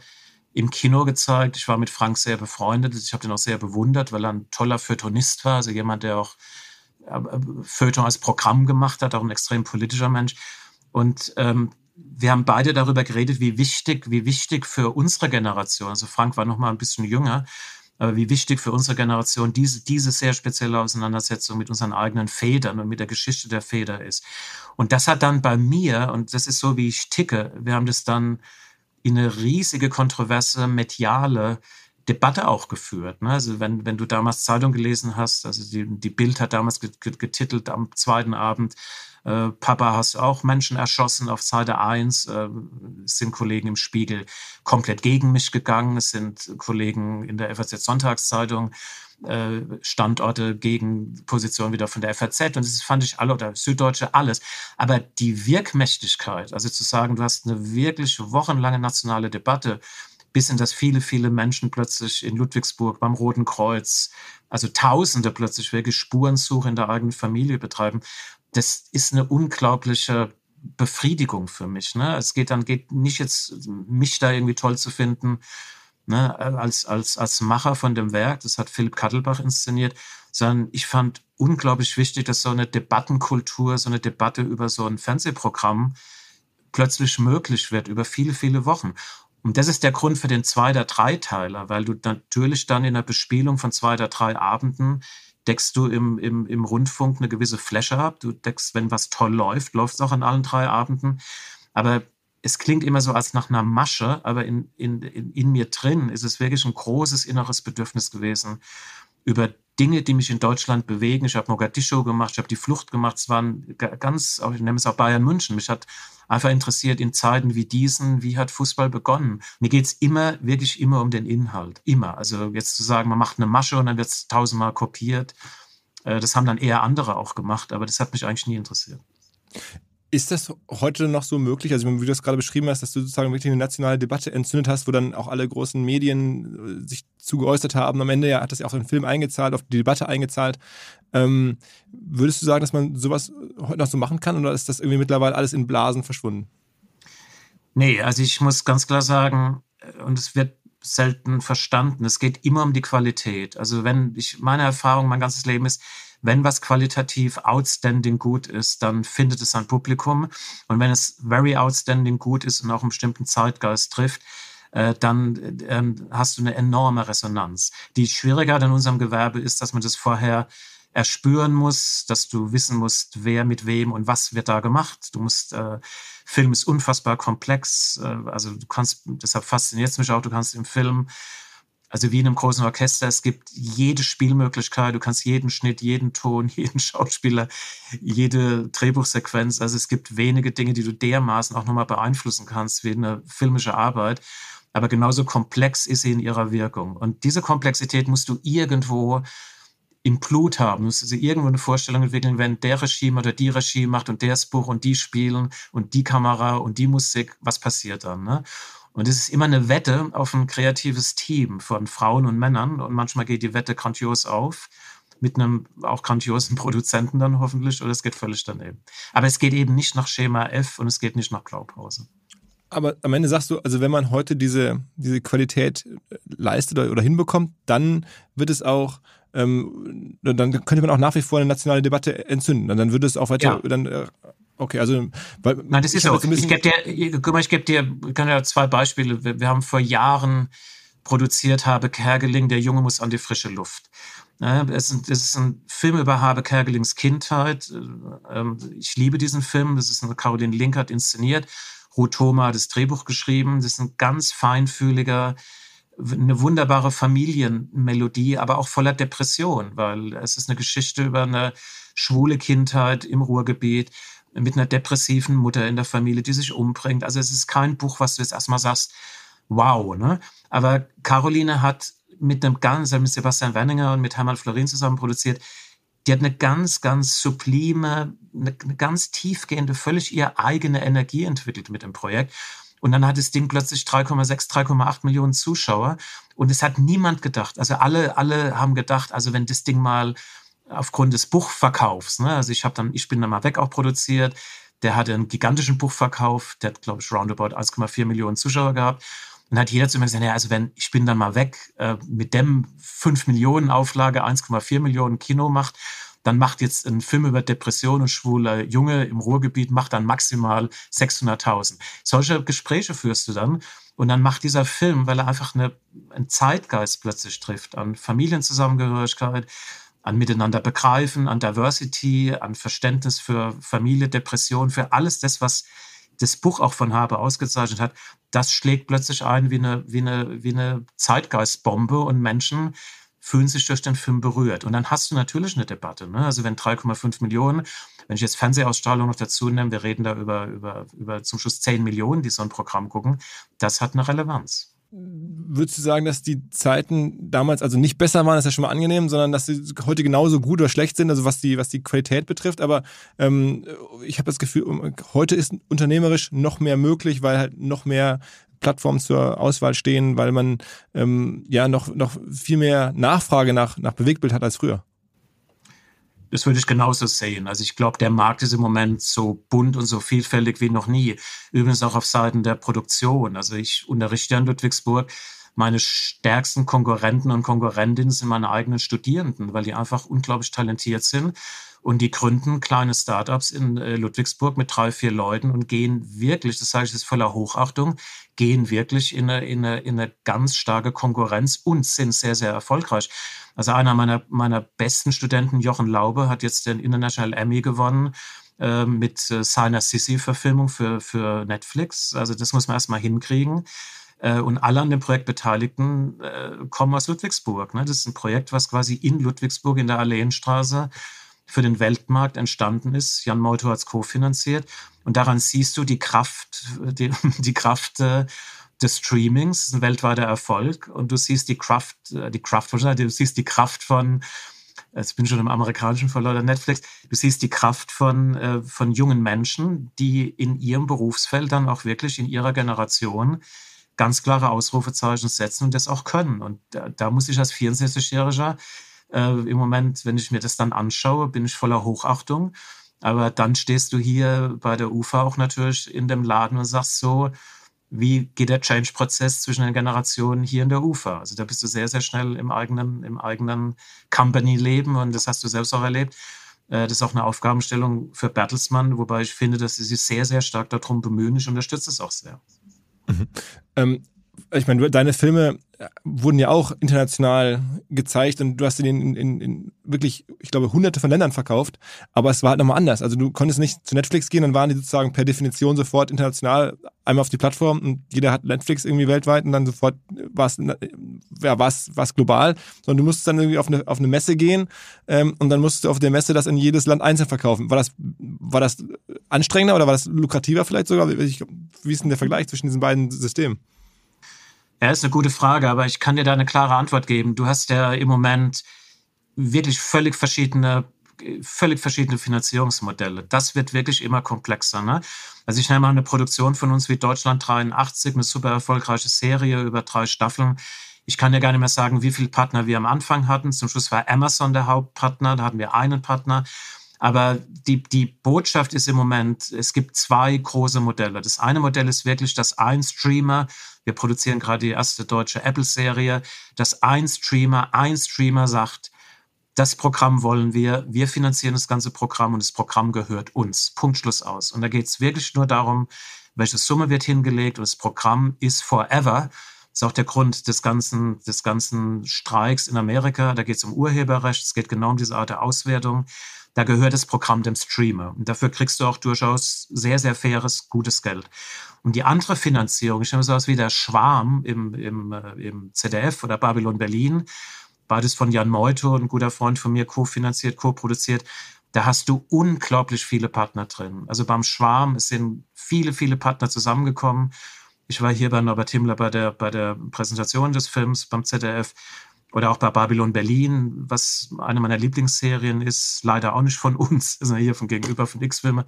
im Kino gezeigt. Ich war mit Frank sehr befreundet. Ich habe den auch sehr bewundert, weil er ein toller Feuilletonist war. Also jemand, der auch Feuilleton als Programm gemacht hat, auch ein extrem politischer Mensch. Und ähm, wir haben beide darüber geredet, wie wichtig, wie wichtig für unsere Generation, also Frank war noch mal ein bisschen jünger, aber wie wichtig für unsere Generation diese, diese sehr spezielle Auseinandersetzung mit unseren eigenen Federn und mit der Geschichte der Feder ist. Und das hat dann bei mir, und das ist so, wie ich ticke, wir haben das dann in eine riesige kontroverse mediale Debatte auch geführt. Ne? Also wenn, wenn du damals Zeitung gelesen hast, also die, die Bild hat damals getitelt am zweiten Abend, äh, Papa hast auch Menschen erschossen auf Seite 1, äh, sind Kollegen im Spiegel komplett gegen mich gegangen, es sind Kollegen in der FAZ Sonntagszeitung äh, Standorte gegen Positionen wieder von der FAZ und das fand ich alle oder Süddeutsche alles. Aber die Wirkmächtigkeit, also zu sagen, du hast eine wirklich wochenlange nationale Debatte, bis in das viele, viele Menschen plötzlich in Ludwigsburg beim Roten Kreuz, also Tausende plötzlich wirklich Spurensuche in der eigenen Familie betreiben. Das ist eine unglaubliche Befriedigung für mich. Ne? Es geht dann geht nicht jetzt, mich da irgendwie toll zu finden, ne, als, als, als Macher von dem Werk, das hat Philipp Kattelbach inszeniert, sondern ich fand unglaublich wichtig, dass so eine Debattenkultur, so eine Debatte über so ein Fernsehprogramm plötzlich möglich wird über viele, viele Wochen. Und das ist der Grund für den zwei oder drei Teiler, weil du natürlich dann in der Bespielung von zwei oder drei Abenden deckst du im, im, im Rundfunk eine gewisse Fläche ab. Du deckst, wenn was toll läuft, läuft es auch an allen drei Abenden. Aber es klingt immer so als nach einer Masche, aber in, in, in, in mir drin ist es wirklich ein großes inneres Bedürfnis gewesen, über Dinge, die mich in Deutschland bewegen. Ich habe Mogadischu gemacht, ich habe die Flucht gemacht. Es waren ganz, ich nenne es auch Bayern München. Mich hat einfach interessiert in Zeiten wie diesen, wie hat Fußball begonnen? Mir geht es immer, wirklich immer um den Inhalt. Immer. Also jetzt zu sagen, man macht eine Masche und dann wird es tausendmal kopiert. Äh, das haben dann eher andere auch gemacht, aber das hat mich eigentlich nie interessiert. Ist das heute noch so möglich? Also, wie du das gerade beschrieben hast, dass du sozusagen wirklich eine nationale Debatte entzündet hast, wo dann auch alle großen Medien äh, sich zugeäußert haben. Am Ende ja, hat das ja auch einen Film eingezahlt, auf die Debatte eingezahlt. Ähm, würdest du sagen, dass man sowas heute noch so machen kann oder ist das irgendwie mittlerweile alles in Blasen verschwunden? Nee, also ich muss ganz klar sagen, äh, und es wird selten verstanden, es geht immer um die Qualität. Also wenn ich, meine Erfahrung mein ganzes Leben ist, wenn was qualitativ outstanding gut ist, dann findet es ein Publikum. Und wenn es very outstanding gut ist und auch einen bestimmten Zeitgeist trifft, äh, dann äh, hast du eine enorme Resonanz. Die Schwierigkeit in unserem Gewerbe ist, dass man das vorher erspüren muss, dass du wissen musst, wer mit wem und was wird da gemacht. Du musst, äh, Film ist unfassbar komplex, äh, also du kannst, deshalb fasziniert es mich auch, du kannst im Film also wie in einem großen Orchester, es gibt jede Spielmöglichkeit, du kannst jeden Schnitt, jeden Ton, jeden Schauspieler, jede Drehbuchsequenz, also es gibt wenige Dinge, die du dermaßen auch nochmal beeinflussen kannst wie eine filmische Arbeit. Aber genauso komplex ist sie in ihrer Wirkung. Und diese Komplexität musst du irgendwo im Blut haben. Du musst also irgendwo eine Vorstellung entwickeln, wenn der Regime oder die Regie macht und das Buch und die spielen und die Kamera und die Musik, was passiert dann? Ne? Und es ist immer eine Wette auf ein kreatives Team von Frauen und Männern. Und manchmal geht die Wette grandios auf, mit einem auch grandiosen Produzenten dann hoffentlich, oder es geht völlig daneben. Aber es geht eben nicht nach Schema F und es geht nicht nach Blaupause. Aber am Ende sagst du, also wenn man heute diese, diese Qualität äh, leistet oder, oder hinbekommt, dann wird es auch ähm, dann könnte man auch nach wie vor eine nationale Debatte entzünden. Und dann würde es auch weiter, ja. dann äh, Okay, also weil Nein, das ist so. Ich gebe dir, guck mal, ich gebe dir, kann ja zwei Beispiele. Wir, wir, haben vor Jahren produziert Habe Kergeling, der Junge muss an die frische Luft. Es ist, ein Film über Habe Kergelings Kindheit. Ähm, ich liebe diesen Film. Das ist eine Caroline Link hat inszeniert. Ruth Thoma hat das Drehbuch geschrieben. Das ist ein ganz feinfühliger, eine wunderbare Familienmelodie, aber auch voller Depression, weil es ist eine Geschichte über eine schwule Kindheit im Ruhrgebiet mit einer depressiven Mutter in der Familie, die sich umbringt. Also es ist kein Buch, was du jetzt erstmal sagst, wow, ne? Aber Caroline hat mit einem ganzen, mit Sebastian Werninger und mit Hermann Florin zusammen produziert, die hat eine ganz, ganz sublime, eine, eine ganz tiefgehende, völlig ihre eigene Energie entwickelt mit dem Projekt. Und dann hat das Ding plötzlich 3,6, 3,8 Millionen Zuschauer. Und es hat niemand gedacht. Also alle, alle haben gedacht, also wenn das Ding mal aufgrund des Buchverkaufs, ne, also ich habe dann, ich bin dann mal weg auch produziert, der hatte einen gigantischen Buchverkauf, der hat, glaube ich, roundabout 1,4 Millionen Zuschauer gehabt. Und hat jeder zu mir gesagt, ja, also wenn ich bin dann mal weg, äh, mit dem 5 Millionen Auflage 1,4 Millionen Kino macht, dann macht jetzt ein Film über Depression und schwule Junge im Ruhrgebiet, macht dann maximal 600.000. Solche Gespräche führst du dann. Und dann macht dieser Film, weil er einfach eine, einen Zeitgeist plötzlich trifft, an Familienzusammengehörigkeit, an Miteinander begreifen, an Diversity, an Verständnis für Familie, Depression, für alles das, was das Buch auch von Habe ausgezeichnet hat, das schlägt plötzlich ein wie eine, wie eine, wie eine Zeitgeistbombe und Menschen fühlen sich durch den Film berührt. Und dann hast du natürlich eine Debatte. Ne? Also wenn 3,5 Millionen, wenn ich jetzt Fernsehausstrahlung noch dazu nehme, wir reden da über, über, über zum Schluss 10 Millionen, die so ein Programm gucken, das hat eine Relevanz würdest du sagen, dass die Zeiten damals also nicht besser waren, das ist ja schon mal angenehm, sondern dass sie heute genauso gut oder schlecht sind, also was die, was die Qualität betrifft. Aber ähm, ich habe das Gefühl, heute ist unternehmerisch noch mehr möglich, weil halt noch mehr Plattformen zur Auswahl stehen, weil man ähm, ja noch, noch viel mehr Nachfrage nach, nach Bewegtbild hat als früher. Das würde ich genauso sehen. Also ich glaube, der Markt ist im Moment so bunt und so vielfältig wie noch nie. Übrigens auch auf Seiten der Produktion. Also ich unterrichte in Ludwigsburg. Meine stärksten Konkurrenten und Konkurrentinnen sind meine eigenen Studierenden, weil die einfach unglaublich talentiert sind. Und die gründen kleine Startups in äh, Ludwigsburg mit drei, vier Leuten und gehen wirklich, das sage ich jetzt voller Hochachtung, gehen wirklich in eine, in eine, in eine ganz starke Konkurrenz und sind sehr, sehr erfolgreich. Also einer meiner, meiner besten Studenten, Jochen Laube, hat jetzt den International Emmy gewonnen äh, mit äh, seiner Sissy-Verfilmung für, für Netflix. Also das muss man erstmal hinkriegen. Äh, und alle an dem Projekt Beteiligten kommen aus Ludwigsburg. Ne? Das ist ein Projekt, was quasi in Ludwigsburg in der Alleenstraße für den Weltmarkt entstanden ist. Jan Mauto hat es kofinanziert. Und daran siehst du die Kraft, die, die Kraft äh, des Streamings, ein weltweiter Erfolg. Und du siehst die Kraft, äh, die Kraft, du siehst die Kraft von, jetzt bin ich schon im amerikanischen Verleih Netflix, du siehst die Kraft von, äh, von jungen Menschen, die in ihrem Berufsfeld dann auch wirklich in ihrer Generation ganz klare Ausrufezeichen setzen und das auch können. Und da, da muss ich als 64-Jähriger äh, im Moment, wenn ich mir das dann anschaue, bin ich voller Hochachtung. Aber dann stehst du hier bei der UFA auch natürlich in dem Laden und sagst so, wie geht der Change-Prozess zwischen den Generationen hier in der UFA? Also da bist du sehr, sehr schnell im eigenen, im eigenen Company-Leben und das hast du selbst auch erlebt. Äh, das ist auch eine Aufgabenstellung für Bertelsmann, wobei ich finde, dass sie sich sehr, sehr stark darum bemühen. Ich unterstütze es auch sehr. Mhm. Ähm, ich meine, deine Filme wurden ja auch international gezeigt und du hast sie in, in, in wirklich, ich glaube, hunderte von Ländern verkauft, aber es war halt nochmal anders. Also du konntest nicht zu Netflix gehen, dann waren die sozusagen per Definition sofort international einmal auf die Plattform und jeder hat Netflix irgendwie weltweit und dann sofort war es ja, global, sondern du musstest dann irgendwie auf eine, auf eine Messe gehen ähm, und dann musstest du auf der Messe das in jedes Land einzeln verkaufen. War das, war das anstrengender oder war das lukrativer vielleicht sogar? Wie ist denn der Vergleich zwischen diesen beiden Systemen? Ja, ist eine gute Frage, aber ich kann dir da eine klare Antwort geben. Du hast ja im Moment wirklich völlig verschiedene völlig verschiedene Finanzierungsmodelle. Das wird wirklich immer komplexer. Ne? Also ich nehme mal eine Produktion von uns wie Deutschland 83, eine super erfolgreiche Serie über drei Staffeln. Ich kann ja gar nicht mehr sagen, wie viele Partner wir am Anfang hatten. Zum Schluss war Amazon der Hauptpartner, da hatten wir einen Partner. Aber die, die Botschaft ist im Moment, es gibt zwei große Modelle. Das eine Modell ist wirklich, dass ein Streamer, wir produzieren gerade die erste deutsche Apple-Serie, dass ein Streamer, ein Streamer sagt, das Programm wollen wir, wir finanzieren das ganze Programm und das Programm gehört uns. Punkt Schluss aus. Und da geht es wirklich nur darum, welche Summe wird hingelegt und das Programm ist forever. Das ist auch der Grund des ganzen, des ganzen Streiks in Amerika. Da geht es um Urheberrecht, es geht genau um diese Art der Auswertung da gehört das Programm dem Streamer. Und dafür kriegst du auch durchaus sehr, sehr faires, gutes Geld. Und die andere Finanzierung, ich nehme sowas wie der Schwarm im, im, äh, im ZDF oder Babylon Berlin, beides von Jan Meuto, ein guter Freund von mir, kofinanziert, co-produziert. Da hast du unglaublich viele Partner drin. Also beim Schwarm es sind viele, viele Partner zusammengekommen. Ich war hier bei Norbert Himmler bei der, bei der Präsentation des Films beim ZDF Oder auch bei Babylon Berlin, was eine meiner Lieblingsserien ist, leider auch nicht von uns, ja hier von gegenüber von X-Filme.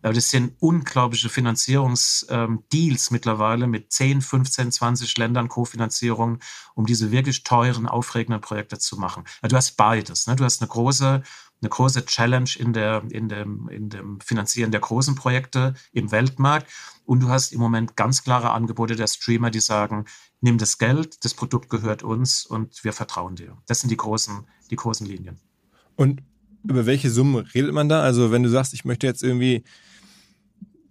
Aber das sind unglaubliche Finanzierungsdeals ähm, mittlerweile mit 10, 15, 20 Ländern Kofinanzierung, um diese wirklich teuren, aufregenden Projekte zu machen. Ja, du hast beides. Ne? Du hast eine große eine große Challenge in, der, in, dem, in dem Finanzieren der großen Projekte im Weltmarkt. Und du hast im Moment ganz klare Angebote der Streamer, die sagen, nimm das Geld, das Produkt gehört uns und wir vertrauen dir. Das sind die großen, die großen Linien. Und über welche Summen redet man da? Also wenn du sagst, ich möchte jetzt irgendwie,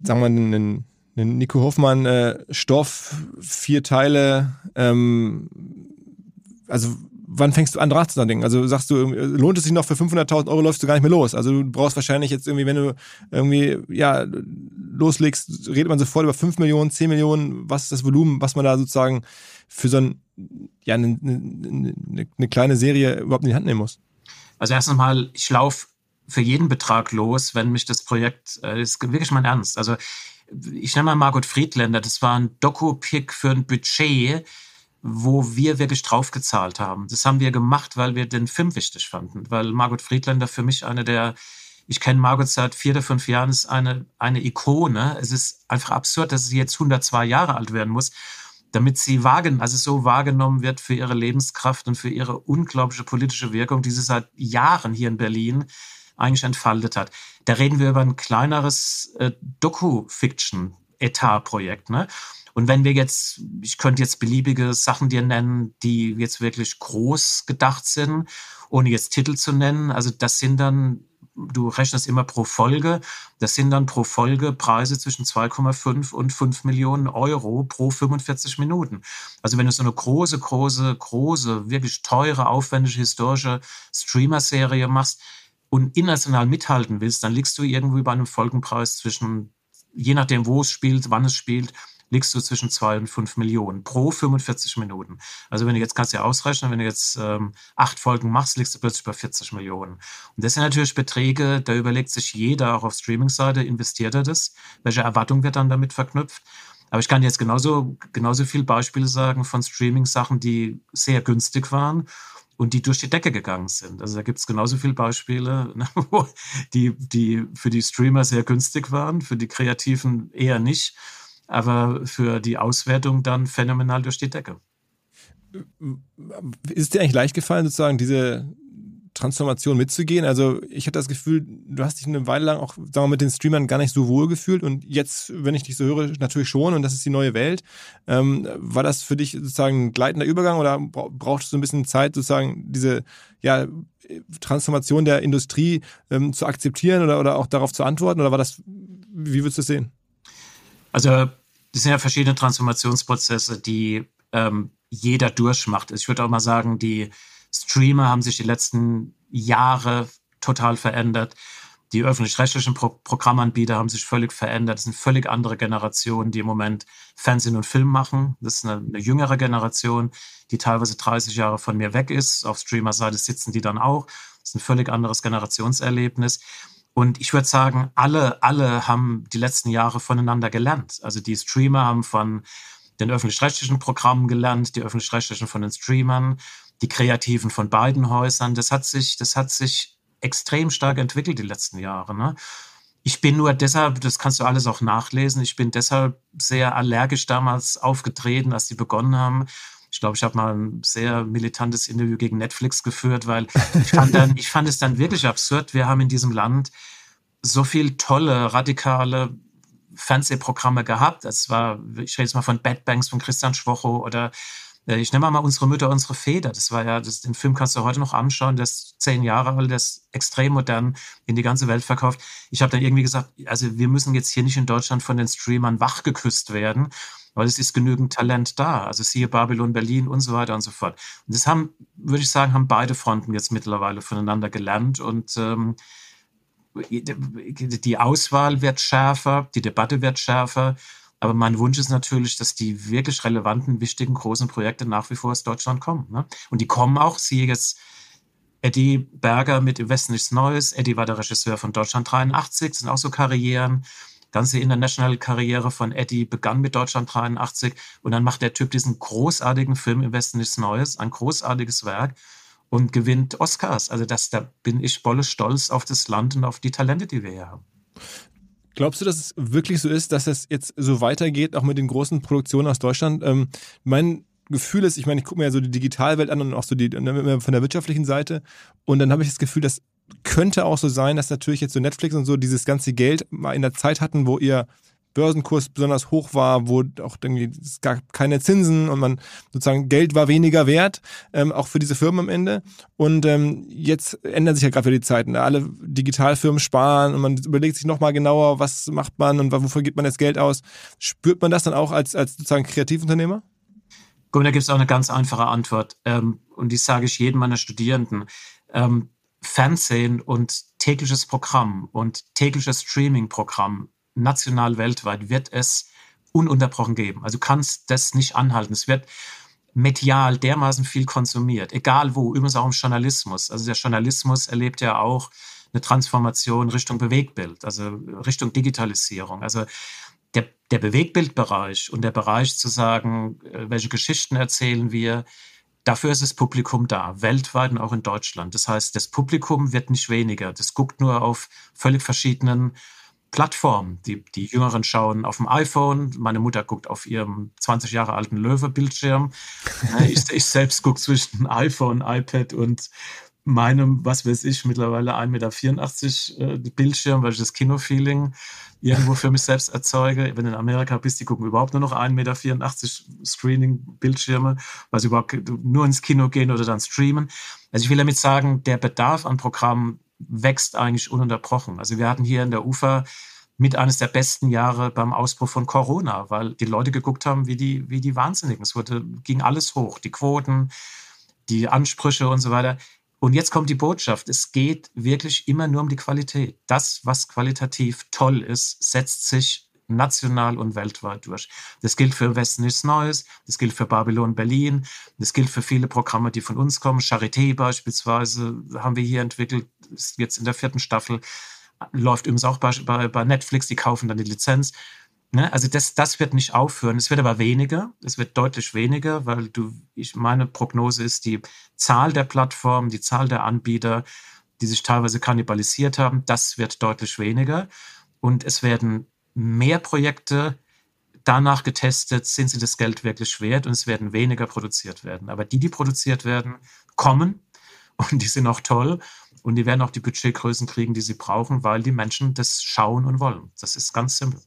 sagen wir einen, einen Nico Hoffmann äh, Stoff, vier Teile, ähm, also wann fängst du an, Draht zu denken? Also sagst du, lohnt es sich noch für 500.000 Euro, läufst du gar nicht mehr los. Also du brauchst wahrscheinlich jetzt irgendwie, wenn du irgendwie, ja, loslegst, redet man sofort über 5 Millionen, 10 Millionen, was ist das Volumen, was man da sozusagen für so ein, ja, eine, eine, eine kleine Serie überhaupt in die Hand nehmen muss? Also erst einmal, ich laufe für jeden Betrag los, wenn mich das Projekt, äh, ist wirklich mein Ernst. Also ich nenne mal Margot Friedländer, das war ein Doku-Pick für ein Budget, wo wir wirklich draufgezahlt haben. Das haben wir gemacht, weil wir den Film wichtig fanden, weil Margot Friedländer für mich eine der ich kenne Margot seit vier oder fünf Jahren, ist eine, eine Ikone. Es ist einfach absurd, dass sie jetzt 102 Jahre alt werden muss, damit sie wagen, also so wahrgenommen wird für ihre Lebenskraft und für ihre unglaubliche politische Wirkung, die sie seit Jahren hier in Berlin eigentlich entfaltet hat. Da reden wir über ein kleineres äh, Doku-Fiction-Etat-Projekt. Ne? Und wenn wir jetzt, ich könnte jetzt beliebige Sachen dir nennen, die jetzt wirklich groß gedacht sind, ohne jetzt Titel zu nennen, also das sind dann, du rechnest immer pro Folge, das sind dann pro Folge Preise zwischen 2,5 und 5 Millionen Euro pro 45 Minuten. Also wenn du so eine große, große, große, wirklich teure, aufwendige historische Streamer-Serie machst und international mithalten willst, dann liegst du irgendwie bei einem Folgenpreis zwischen je nachdem, wo es spielt, wann es spielt, liegst du zwischen zwei und fünf Millionen pro 45 Minuten. Also wenn du jetzt kannst ja ausrechnen, wenn du jetzt ähm, acht Folgen machst, liegst du plötzlich bei 40 Millionen. Und das sind natürlich Beträge, da überlegt sich jeder, auch auf Streaming-Seite, investiert er das? Welche Erwartung wird dann damit verknüpft? Aber ich kann jetzt genauso, genauso viele Beispiele sagen von Streaming-Sachen, die sehr günstig waren und die durch die Decke gegangen sind. Also da gibt es genauso viele Beispiele, ne, die, die für die Streamer sehr günstig waren, für die Kreativen eher nicht aber für die Auswertung dann phänomenal durch die Decke. Ist dir eigentlich leicht gefallen, sozusagen diese Transformation mitzugehen? Also ich hatte das Gefühl, du hast dich eine Weile lang auch, sagen wir mit den Streamern gar nicht so wohl gefühlt und jetzt, wenn ich dich so höre, natürlich schon und das ist die neue Welt. Ähm, war das für dich sozusagen ein gleitender Übergang oder brauchst du ein bisschen Zeit, sozusagen diese ja, Transformation der Industrie ähm, zu akzeptieren oder, oder auch darauf zu antworten oder war das, wie würdest du das sehen? Also das sind ja verschiedene Transformationsprozesse, die ähm, jeder durchmacht. Ich würde auch mal sagen, die Streamer haben sich die letzten Jahre total verändert. Die öffentlich-rechtlichen Pro Programmanbieter haben sich völlig verändert. Das sind völlig andere Generationen, die im Moment Fernsehen und Film machen. Das ist eine, eine jüngere Generation, die teilweise 30 Jahre von mir weg ist. Auf Streamer-Seite sitzen die dann auch. Das ist ein völlig anderes Generationserlebnis. Und ich würde sagen, alle, alle haben die letzten Jahre voneinander gelernt. Also die Streamer haben von den öffentlich-rechtlichen Programmen gelernt, die öffentlich-rechtlichen von den Streamern, die Kreativen von beiden Häusern. Das hat sich, das hat sich extrem stark entwickelt die letzten Jahre. Ne? Ich bin nur deshalb, das kannst du alles auch nachlesen, ich bin deshalb sehr allergisch damals aufgetreten, als die begonnen haben, ich glaube, ich habe mal ein sehr militantes Interview gegen Netflix geführt, weil ich fand, dann, ich fand es dann wirklich absurd. Wir haben in diesem Land so viel tolle, radikale Fernsehprogramme gehabt. Es war, ich rede jetzt mal von Bad Banks von Christian Schwocho oder ich nehme mal unsere Mütter, unsere Väter. Das war ja, das, den Film kannst du heute noch anschauen. Der ist zehn Jahre alt, der ist extrem modern, in die ganze Welt verkauft. Ich habe dann irgendwie gesagt, also wir müssen jetzt hier nicht in Deutschland von den Streamern wachgeküsst werden, weil es ist genügend Talent da. Also siehe Babylon Berlin und so weiter und so fort. Und das haben, würde ich sagen, haben beide Fronten jetzt mittlerweile voneinander gelernt und ähm, die Auswahl wird schärfer, die Debatte wird schärfer. Aber mein Wunsch ist natürlich, dass die wirklich relevanten, wichtigen, großen Projekte nach wie vor aus Deutschland kommen. Ne? Und die kommen auch. Siehe jetzt Eddie Berger mit Im Westen nichts Neues. Eddie war der Regisseur von Deutschland 83, das sind auch so Karrieren. ganze International-Karriere von Eddie begann mit Deutschland 83 und dann macht der Typ diesen großartigen Film Im Westen nichts Neues, ein großartiges Werk und gewinnt Oscars. Also das, da bin ich voll stolz auf das Land und auf die Talente, die wir hier haben. Glaubst du, dass es wirklich so ist, dass es jetzt so weitergeht, auch mit den großen Produktionen aus Deutschland? Ähm, mein Gefühl ist, ich meine, ich gucke mir ja so die Digitalwelt an und auch so die ne, von der wirtschaftlichen Seite. Und dann habe ich das Gefühl, das könnte auch so sein, dass natürlich jetzt so Netflix und so dieses ganze Geld mal in der Zeit hatten, wo ihr Börsenkurs besonders hoch war, wo auch irgendwie es gab keine Zinsen und man sozusagen Geld war weniger wert, ähm, auch für diese Firmen am Ende. Und ähm, jetzt ändern sich ja gerade wieder die Zeiten. Alle Digitalfirmen sparen und man überlegt sich nochmal genauer, was macht man und wofür gibt man das Geld aus. Spürt man das dann auch als, als sozusagen Kreativunternehmer? Guck, da gibt es auch eine ganz einfache Antwort. Ähm, und die sage ich jedem meiner Studierenden. Ähm, Fernsehen und tägliches Programm und tägliches Streaming-Programm national, weltweit, wird es ununterbrochen geben. Also du kannst das nicht anhalten. Es wird medial dermaßen viel konsumiert, egal wo, übrigens auch im Journalismus. Also der Journalismus erlebt ja auch eine Transformation Richtung Bewegtbild, also Richtung Digitalisierung. Also der, der Bewegtbildbereich und der Bereich zu sagen, äh, welche Geschichten erzählen wir, dafür ist das Publikum da, weltweit und auch in Deutschland. Das heißt, das Publikum wird nicht weniger. Das guckt nur auf völlig verschiedenen Plattformen. Die, die Jüngeren schauen auf dem iPhone, meine Mutter guckt auf ihrem 20 Jahre alten Löwe-Bildschirm. ich, ich, selbst gucke zwischen iPhone, iPad und meinem, was weiß ich, mittlerweile 1,84 Meter äh, Bildschirm, weil ich das Kinofeeling irgendwo für mich selbst erzeuge. Wenn du in Amerika bist, die gucken überhaupt nur noch 1,84 Meter Screening-Bildschirme, weil sie überhaupt nur ins Kino gehen oder dann streamen. Also ich will damit sagen, der Bedarf an Programmen wächst eigentlich ununterbrochen. Also wir hatten hier in der Ufer mit eines der besten Jahre beim Ausbruch von Corona, weil die Leute geguckt haben, wie die, wie die Wahnsinnigen. Es wurde, ging alles hoch, die Quoten, die Ansprüche und so weiter. Und jetzt kommt die Botschaft. Es geht wirklich immer nur um die Qualität. Das, was qualitativ toll ist, setzt sich national und weltweit durch. Das gilt für Westen ist Neues, das gilt für Babylon Berlin, das gilt für viele Programme, die von uns kommen. Charité beispielsweise haben wir hier entwickelt, ist jetzt in der vierten Staffel, läuft übrigens auch bei, bei, bei Netflix, die kaufen dann die Lizenz. Ne? Also das, das wird nicht aufhören. Es wird aber weniger. Es wird deutlich weniger, weil du, ich, meine Prognose ist, die Zahl der Plattformen, die Zahl der Anbieter, die sich teilweise kannibalisiert haben, das wird deutlich weniger. Und es werden mehr Projekte danach getestet, sind sie das Geld wirklich wert und es werden weniger produziert werden. Aber die, die produziert werden, kommen und die sind auch toll und die werden auch die Budgetgrößen kriegen, die sie brauchen, weil die Menschen das schauen und wollen. Das ist ganz simpel.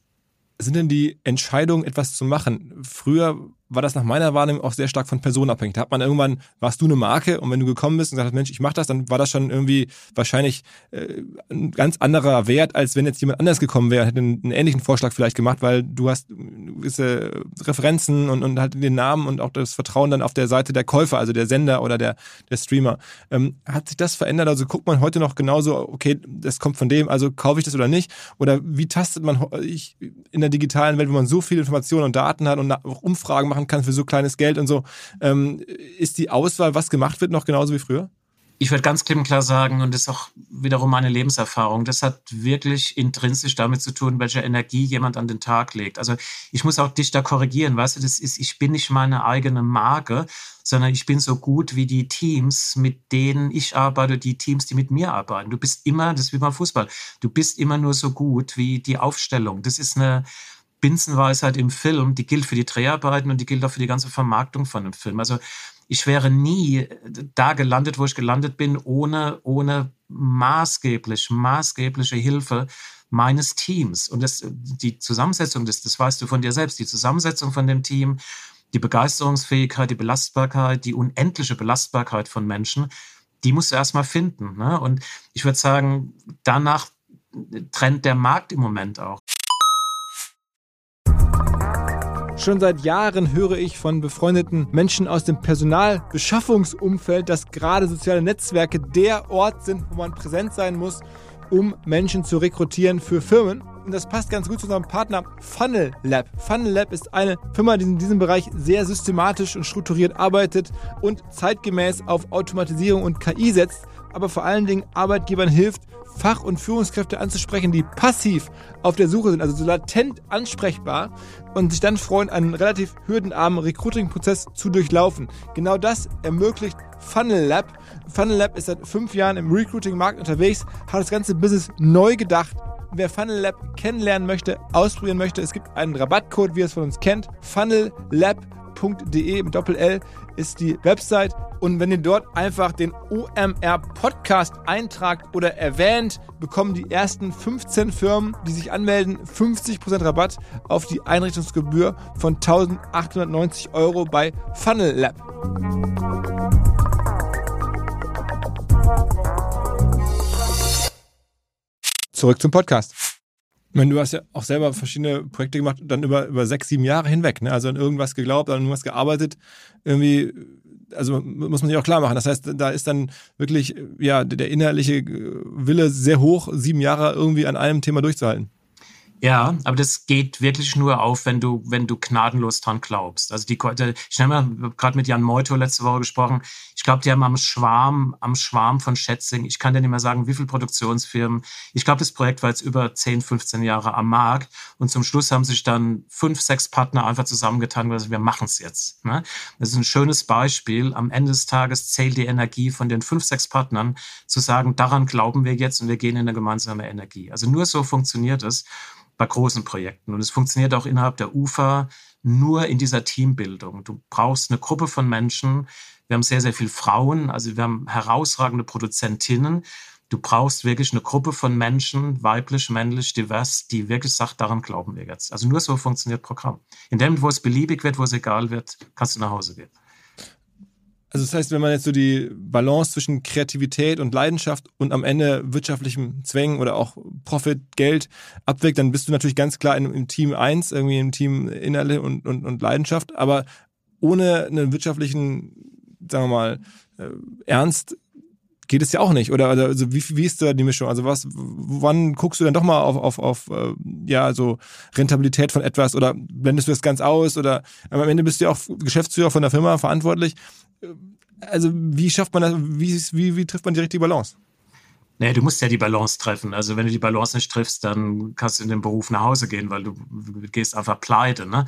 Sind denn die Entscheidungen, etwas zu machen? Früher war das nach meiner Wahrnehmung auch sehr stark von Personen abhängig. Da hat man irgendwann, warst du eine Marke und wenn du gekommen bist und gesagt hast, Mensch, ich mach das, dann war das schon irgendwie wahrscheinlich äh, ein ganz anderer Wert, als wenn jetzt jemand anders gekommen wäre, hätte einen, einen ähnlichen Vorschlag vielleicht gemacht, weil du hast gewisse Referenzen und, und halt den Namen und auch das Vertrauen dann auf der Seite der Käufer, also der Sender oder der, der Streamer. Ähm, hat sich das verändert? Also guckt man heute noch genauso, okay, das kommt von dem, also kaufe ich das oder nicht? Oder wie tastet man ich, in der digitalen Welt, wo man so viele Informationen und Daten hat und auch Umfragen machen kann für so kleines Geld und so. Ähm, ist die Auswahl, was gemacht wird, noch genauso wie früher? Ich würde ganz klipp und klar sagen, und das ist auch wiederum meine Lebenserfahrung, das hat wirklich intrinsisch damit zu tun, welche Energie jemand an den Tag legt. Also ich muss auch dich da korrigieren, weißt du, das ist, ich bin nicht meine eigene Marke, sondern ich bin so gut wie die Teams, mit denen ich arbeite, die Teams, die mit mir arbeiten. Du bist immer, das ist wie beim Fußball, du bist immer nur so gut wie die Aufstellung. Das ist eine, Binsenweisheit im Film, die gilt für die Dreharbeiten und die gilt auch für die ganze Vermarktung von einem Film. Also ich wäre nie da gelandet, wo ich gelandet bin, ohne, ohne maßgeblich, maßgebliche Hilfe meines Teams. Und das, die Zusammensetzung, das, das weißt du von dir selbst, die Zusammensetzung von dem Team, die Begeisterungsfähigkeit, die Belastbarkeit, die unendliche Belastbarkeit von Menschen, die musst du erstmal finden. Ne? Und ich würde sagen, danach trennt der Markt im Moment auch. Schon seit Jahren höre ich von befreundeten Menschen aus dem Personalbeschaffungsumfeld, dass gerade soziale Netzwerke der Ort sind, wo man präsent sein muss, um Menschen zu rekrutieren für Firmen. Und das passt ganz gut zu unserem Partner Funnel Lab. Funnel Lab ist eine Firma, die in diesem Bereich sehr systematisch und strukturiert arbeitet und zeitgemäß auf Automatisierung und KI setzt aber vor allen Dingen Arbeitgebern hilft, Fach- und Führungskräfte anzusprechen, die passiv auf der Suche sind, also so latent ansprechbar und sich dann freuen, einen relativ hürdenarmen Recruiting-Prozess zu durchlaufen. Genau das ermöglicht Funnel Lab. Funnel Lab ist seit fünf Jahren im Recruiting-Markt unterwegs, hat das ganze Business neu gedacht. Wer Funnel Lab kennenlernen möchte, ausprobieren möchte, es gibt einen Rabattcode, wie ihr es von uns kennt, funnellab.de mit Doppel-L ist die Website. Und wenn ihr dort einfach den OMR Podcast eintragt oder erwähnt, bekommen die ersten 15 Firmen, die sich anmelden, 50% Rabatt auf die Einrichtungsgebühr von 1890 Euro bei Funnel Lab. Zurück zum Podcast. Ich meine, du hast ja auch selber verschiedene Projekte gemacht, dann über, über sechs, sieben Jahre hinweg. Ne? Also an irgendwas geglaubt, an irgendwas gearbeitet. Irgendwie, also muss man sich auch klar machen. Das heißt, da ist dann wirklich ja der innerliche Wille sehr hoch, sieben Jahre irgendwie an einem Thema durchzuhalten. Ja, aber das geht wirklich nur auf, wenn du, wenn du gnadenlos dran glaubst. Also die, ich habe gerade mit Jan Meuto letzte Woche gesprochen. Ich glaube, die haben am Schwarm, am Schwarm von Schätzing, ich kann dir nicht mehr sagen, wie viele Produktionsfirmen. Ich glaube, das Projekt war jetzt über 10, 15 Jahre am Markt. Und zum Schluss haben sich dann fünf, sechs Partner einfach zusammengetan und gesagt, wir machen es jetzt. Ne? Das ist ein schönes Beispiel. Am Ende des Tages zählt die Energie von den fünf, sechs Partnern zu sagen, daran glauben wir jetzt und wir gehen in eine gemeinsame Energie. Also nur so funktioniert es bei großen Projekten. Und es funktioniert auch innerhalb der UFA nur in dieser Teambildung. Du brauchst eine Gruppe von Menschen. Wir haben sehr, sehr viele Frauen, also wir haben herausragende Produzentinnen. Du brauchst wirklich eine Gruppe von Menschen, weiblich, männlich, divers, die wirklich sagt, daran glauben wir jetzt. Also nur so funktioniert Programm. In dem, wo es beliebig wird, wo es egal wird, kannst du nach Hause gehen. Also das heißt, wenn man jetzt so die Balance zwischen Kreativität und Leidenschaft und am Ende wirtschaftlichem Zwängen oder auch Profit, Geld abwägt, dann bist du natürlich ganz klar im, im Team 1, irgendwie im Team Inhalte und, und, und Leidenschaft, aber ohne einen wirtschaftlichen, sagen wir mal, äh, Ernst geht es ja auch nicht. Oder also wie, wie ist da die Mischung? Also was, wann guckst du dann doch mal auf, auf, auf äh, ja, so Rentabilität von etwas oder blendest du das ganz aus? Oder am Ende bist du ja auch Geschäftsführer von der Firma verantwortlich also wie schafft man das, wie, wie, wie trifft man die richtige Balance? Nee, du musst ja die Balance treffen. Also wenn du die Balance nicht triffst, dann kannst du in den Beruf nach Hause gehen, weil du, gehst einfach pleite. Ne?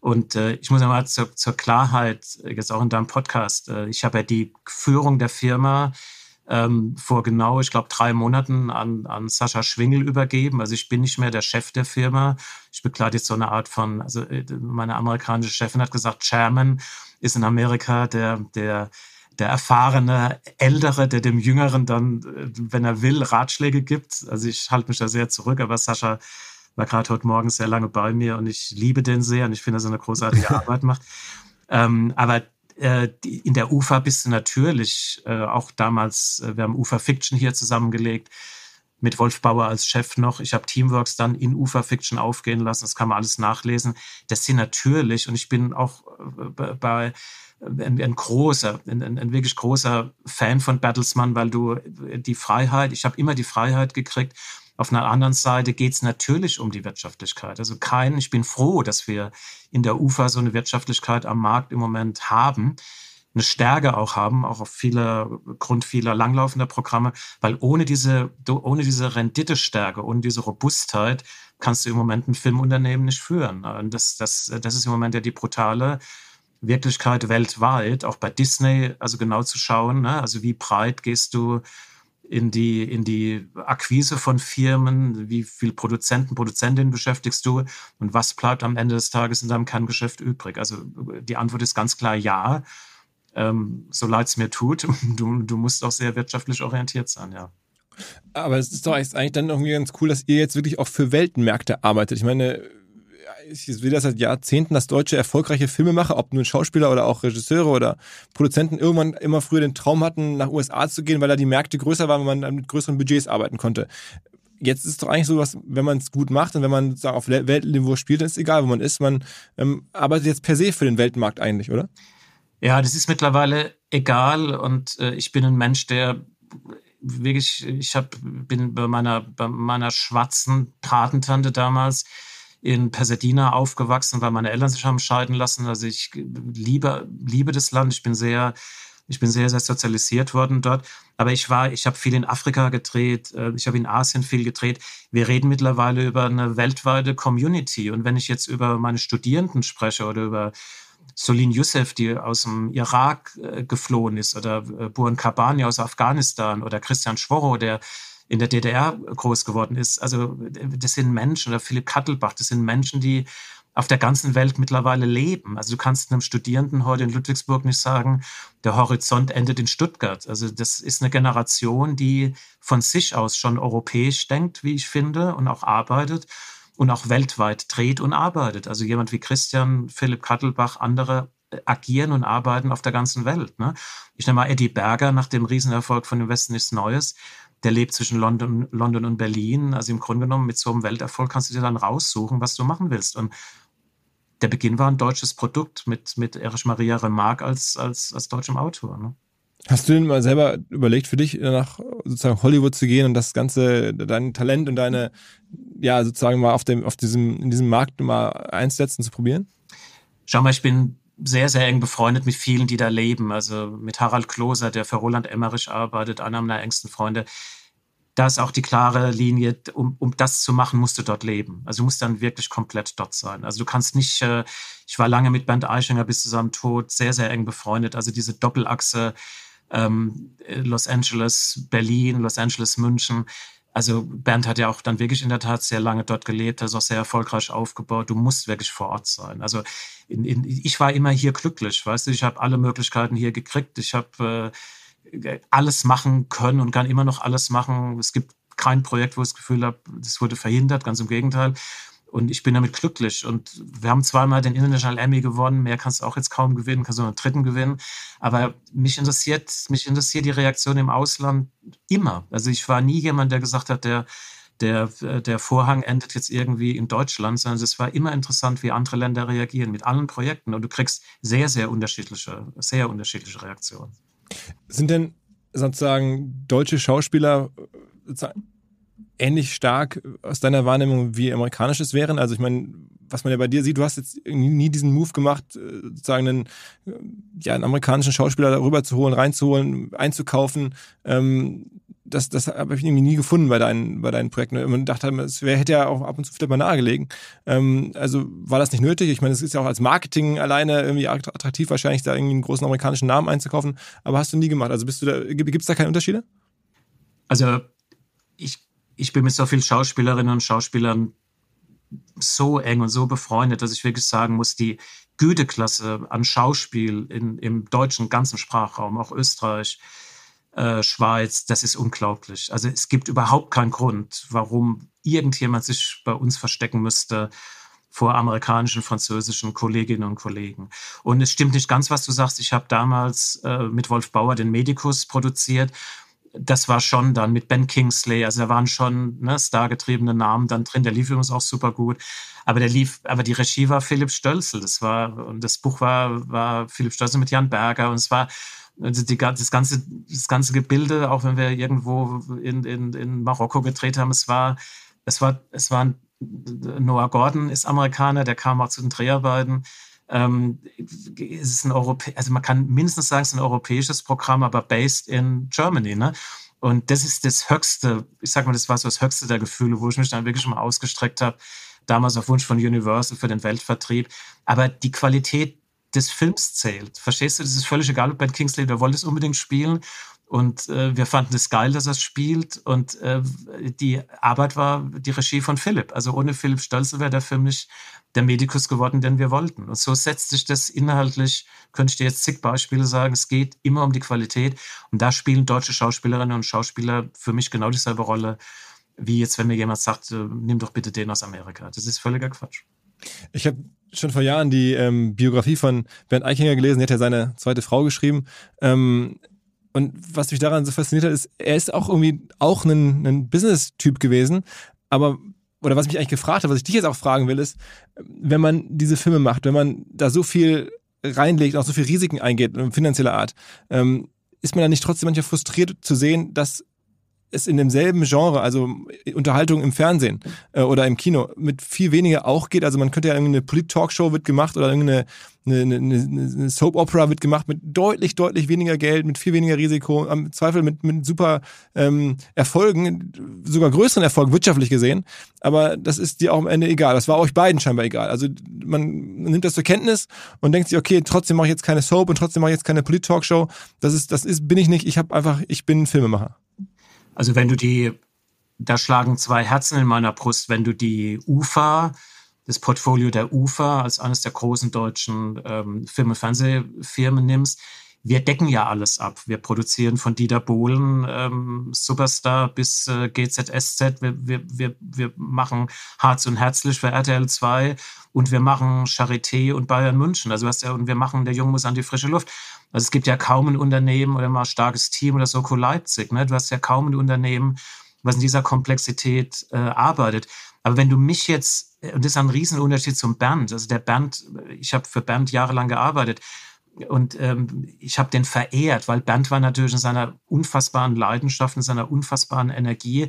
Und äh, ich muss ja mal zur, zur, Klarheit, jetzt auch in deinem Podcast, äh, ich habe ja die Führung der Firma ähm, vor genau, ich glaube, drei Monaten an, an Sascha Schwingel übergeben. Also ich bin nicht mehr der Chef der Firma. Ich bekleide jetzt so eine Art von, also äh, meine amerikanische Chefin hat gesagt, Chairman ist in Amerika der, der, der erfahrene Ältere, der dem Jüngeren dann, äh, wenn er will, Ratschläge gibt. Also ich halte mich da sehr zurück, aber Sascha war gerade heute Morgen sehr lange bei mir und ich liebe den sehr und ich finde, dass er eine großartige Arbeit macht. Ähm, aber in der UFA bist du natürlich, äh, auch damals, äh, wir haben UFA Fiction hier zusammengelegt, mit Wolf Bauer als Chef noch. Ich habe Teamworks dann in UFA Fiction aufgehen lassen. Das kann man alles nachlesen. Das sind natürlich, und ich bin auch äh, bei ein, ein großer, ein, ein, wirklich großer Fan von Battlesman, weil du die Freiheit, ich habe immer die Freiheit gekriegt. Auf einer anderen Seite geht es natürlich um die Wirtschaftlichkeit. Also kein, ich bin froh, dass wir in der UFA so eine Wirtschaftlichkeit am Markt im Moment haben eine Stärke auch haben, auch auf viele, Grund vieler langlaufender Programme, weil ohne diese, ohne diese Renditestärke, ohne diese Robustheit kannst du im Moment ein Filmunternehmen nicht führen. Und das, das, das ist im Moment ja die brutale Wirklichkeit weltweit, auch bei Disney, also genau zu schauen, ne? also wie breit gehst du in die, in die Akquise von Firmen, wie viel Produzenten, Produzentinnen beschäftigst du und was bleibt am Ende des Tages in deinem Kerngeschäft übrig? Also die Antwort ist ganz klar ja ähm, so leid es mir tut, du, du musst auch sehr wirtschaftlich orientiert sein, ja. Aber es ist doch eigentlich dann irgendwie ganz cool, dass ihr jetzt wirklich auch für Weltmärkte arbeitet. Ich meine, ich sehe das seit Jahrzehnten, dass deutsche erfolgreiche Filmemacher, ob nun Schauspieler oder auch Regisseure oder Produzenten, irgendwann immer früher den Traum hatten, nach USA zu gehen, weil da die Märkte größer waren, wenn man mit größeren Budgets arbeiten konnte. Jetzt ist es doch eigentlich so, was, wenn man es gut macht und wenn man sagen, auf Weltniveau spielt, dann ist es egal, wo man ist. Man ähm, arbeitet jetzt per se für den Weltmarkt eigentlich, oder? Ja, das ist mittlerweile egal und äh, ich bin ein Mensch, der wirklich, ich hab, bin bei meiner, bei meiner schwarzen Patentante damals in Pasadena aufgewachsen, weil meine Eltern sich haben scheiden lassen. Also ich liebe, liebe das Land. Ich bin sehr Ich bin sehr, sehr sozialisiert worden dort. Aber ich war, ich habe viel in Afrika gedreht, äh, ich habe in Asien viel gedreht. Wir reden mittlerweile über eine weltweite Community. Und wenn ich jetzt über meine Studierenden spreche oder über Solin Youssef, die aus dem Irak äh, geflohen ist, oder äh, Buran Kabani aus Afghanistan oder Christian Schworro, der in der DDR groß geworden ist. Also das sind Menschen, oder Philipp Kattelbach, das sind Menschen, die auf der ganzen Welt mittlerweile leben. Also du kannst einem Studierenden heute in Ludwigsburg nicht sagen, der Horizont endet in Stuttgart. Also das ist eine Generation, die von sich aus schon europäisch denkt, wie ich finde, und auch arbeitet und auch weltweit dreht und arbeitet. Also jemand wie Christian, Philipp Kattelbach, andere äh, agieren und arbeiten auf der ganzen Welt. Ne? Ich nehme mal Eddie Berger nach dem Riesenerfolg von Im Westen ist Neues. Der lebt zwischen London, London und Berlin. Also im Grunde genommen mit so einem Welterfolg kannst du dir dann raussuchen, was du machen willst. Und der Beginn war ein deutsches Produkt mit, mit Erich Maria Remarque als, als, als deutschem Autor. Ne? Hast du denn mal selber überlegt, für dich nach sozusagen Hollywood zu gehen und das ganze, dein Talent und deine, ja, sozusagen mal auf dem, auf diesem, in diesem Markt mal einzusetzen, zu probieren? Schau mal, ich bin sehr, sehr eng befreundet mit vielen, die da leben. Also mit Harald Kloser, der für Roland Emmerich arbeitet, einer meiner engsten Freunde da ist auch die klare Linie, um, um das zu machen, musst du dort leben. Also du musst dann wirklich komplett dort sein. Also du kannst nicht, äh, ich war lange mit Bernd Eichinger bis zu seinem Tod sehr, sehr eng befreundet. Also diese Doppelachse ähm, Los Angeles, Berlin, Los Angeles, München. Also Bernd hat ja auch dann wirklich in der Tat sehr lange dort gelebt, das ist auch sehr erfolgreich aufgebaut. Du musst wirklich vor Ort sein. Also in, in, ich war immer hier glücklich, weißt du, ich habe alle Möglichkeiten hier gekriegt. Ich habe äh, alles machen können und kann immer noch alles machen. Es gibt kein Projekt, wo ich das Gefühl habe, das wurde verhindert, ganz im Gegenteil. Und ich bin damit glücklich. Und wir haben zweimal den International Emmy gewonnen. Mehr kannst du auch jetzt kaum gewinnen, kannst du nur einen dritten gewinnen. Aber mich interessiert, mich interessiert die Reaktion im Ausland immer. Also ich war nie jemand, der gesagt hat, der, der, der Vorhang endet jetzt irgendwie in Deutschland, sondern es war immer interessant, wie andere Länder reagieren mit allen Projekten. Und du kriegst sehr, sehr unterschiedliche, sehr unterschiedliche Reaktionen. Sind denn sozusagen deutsche Schauspieler ähnlich stark aus deiner Wahrnehmung wie amerikanisches wären? Also ich meine, was man ja bei dir sieht, du hast jetzt nie diesen Move gemacht, äh, sozusagen einen, ja, einen amerikanischen Schauspieler holen, reinzuholen, einzukaufen. Ähm, das, das habe ich irgendwie nie gefunden bei deinen, bei deinen Projekten. Man dachte, es wär, hätte ja auch ab und zu vielleicht mal nahegelegen. Ähm, also war das nicht nötig? Ich meine, es ist ja auch als Marketing alleine irgendwie attraktiv, wahrscheinlich da irgendwie einen großen amerikanischen Namen einzukaufen, aber hast du nie gemacht. Also bist du da, gibt es da keine Unterschiede? Also ich, ich bin mit so vielen Schauspielerinnen und Schauspielern so eng und so befreundet, dass ich wirklich sagen muss, die Güteklasse an Schauspiel in, im deutschen ganzen Sprachraum, auch Österreich, äh, Schweiz, das ist unglaublich. Also es gibt überhaupt keinen Grund, warum irgendjemand sich bei uns verstecken müsste vor amerikanischen, französischen Kolleginnen und Kollegen. Und es stimmt nicht ganz, was du sagst. Ich habe damals äh, mit Wolf Bauer den Medikus produziert. Das war schon dann mit Ben Kingsley, also da waren schon ne, stargetriebene Namen dann drin. Der lief übrigens auch super gut. Aber der lief, aber die Regie war Philipp Stölzel. Das war, und das Buch war, war Philipp Stölzel mit Jan Berger. Und es war, also die, das, ganze, das ganze Gebilde, auch wenn wir irgendwo in, in, in Marokko gedreht haben, es war, es war, es war Noah Gordon ist Amerikaner, der kam auch zu den Dreharbeiten. Ähm, es ist ein Europä also man kann mindestens sagen, es ist ein europäisches Programm, aber based in Germany, ne? Und das ist das höchste, ich sag mal, das war so das höchste der Gefühle, wo ich mich dann wirklich mal ausgestreckt habe, damals auf Wunsch von Universal für den Weltvertrieb. Aber die Qualität des Films zählt. Verstehst du? Das ist völlig egal, ob Ben Kingsley, der wollte es unbedingt spielen. Und äh, wir fanden es geil, dass er es spielt. Und äh, die Arbeit war die Regie von Philipp. Also ohne Philipp Stölzel wäre der Film nicht der Medikus geworden, den wir wollten. Und so setzt sich das inhaltlich, könnte ich dir jetzt zig Beispiele sagen, es geht immer um die Qualität. Und da spielen deutsche Schauspielerinnen und Schauspieler für mich genau dieselbe Rolle, wie jetzt, wenn mir jemand sagt, äh, nimm doch bitte den aus Amerika. Das ist völliger Quatsch. Ich habe schon vor Jahren die ähm, Biografie von Bernd Eichinger gelesen. Er hat ja seine zweite Frau geschrieben. Ähm, und was mich daran so fasziniert hat, ist, er ist auch irgendwie auch ein, ein Business-Typ gewesen. Aber, oder was mich eigentlich gefragt hat, was ich dich jetzt auch fragen will, ist, wenn man diese Filme macht, wenn man da so viel reinlegt, auch so viel Risiken eingeht, finanzieller Art, ähm, ist man dann nicht trotzdem manchmal frustriert zu sehen, dass es in demselben Genre, also Unterhaltung im Fernsehen äh, oder im Kino, mit viel weniger auch geht. Also man könnte ja irgendeine Polit-Talkshow wird gemacht oder irgendeine eine, eine, eine Soap Opera wird gemacht mit deutlich, deutlich weniger Geld, mit viel weniger Risiko, am Zweifel mit, mit super ähm, Erfolgen, sogar größeren Erfolgen wirtschaftlich gesehen. Aber das ist dir auch am Ende egal. Das war euch beiden scheinbar egal. Also man nimmt das zur Kenntnis und denkt sich, okay, trotzdem mache ich jetzt keine Soap und trotzdem mache ich jetzt keine Polit-Talkshow. Das ist, das ist, bin ich nicht. Ich habe einfach, ich bin Filmemacher. Also wenn du die, da schlagen zwei Herzen in meiner Brust, wenn du die UFA, das Portfolio der UFA als eines der großen deutschen ähm, Film- und Fernsehfirmen nimmst, wir decken ja alles ab. Wir produzieren von Dieter Bohlen ähm, Superstar bis äh, GZSZ. Wir, wir, wir, wir machen Harz und Herzlich für RTL 2 und wir machen Charité und Bayern München. Also was ja, und wir machen Der Junge muss an die frische Luft. Also es gibt ja kaum ein Unternehmen oder mal ein starkes Team oder Soko Leipzig. Ne? Du hast ja kaum ein Unternehmen, was in dieser Komplexität äh, arbeitet. Aber wenn du mich jetzt, und das ist ein Riesenunterschied zum Bernd, also der Bernd, ich habe für Bernd jahrelang gearbeitet, und ähm, ich habe den verehrt, weil Bernd war natürlich in seiner unfassbaren Leidenschaft, in seiner unfassbaren Energie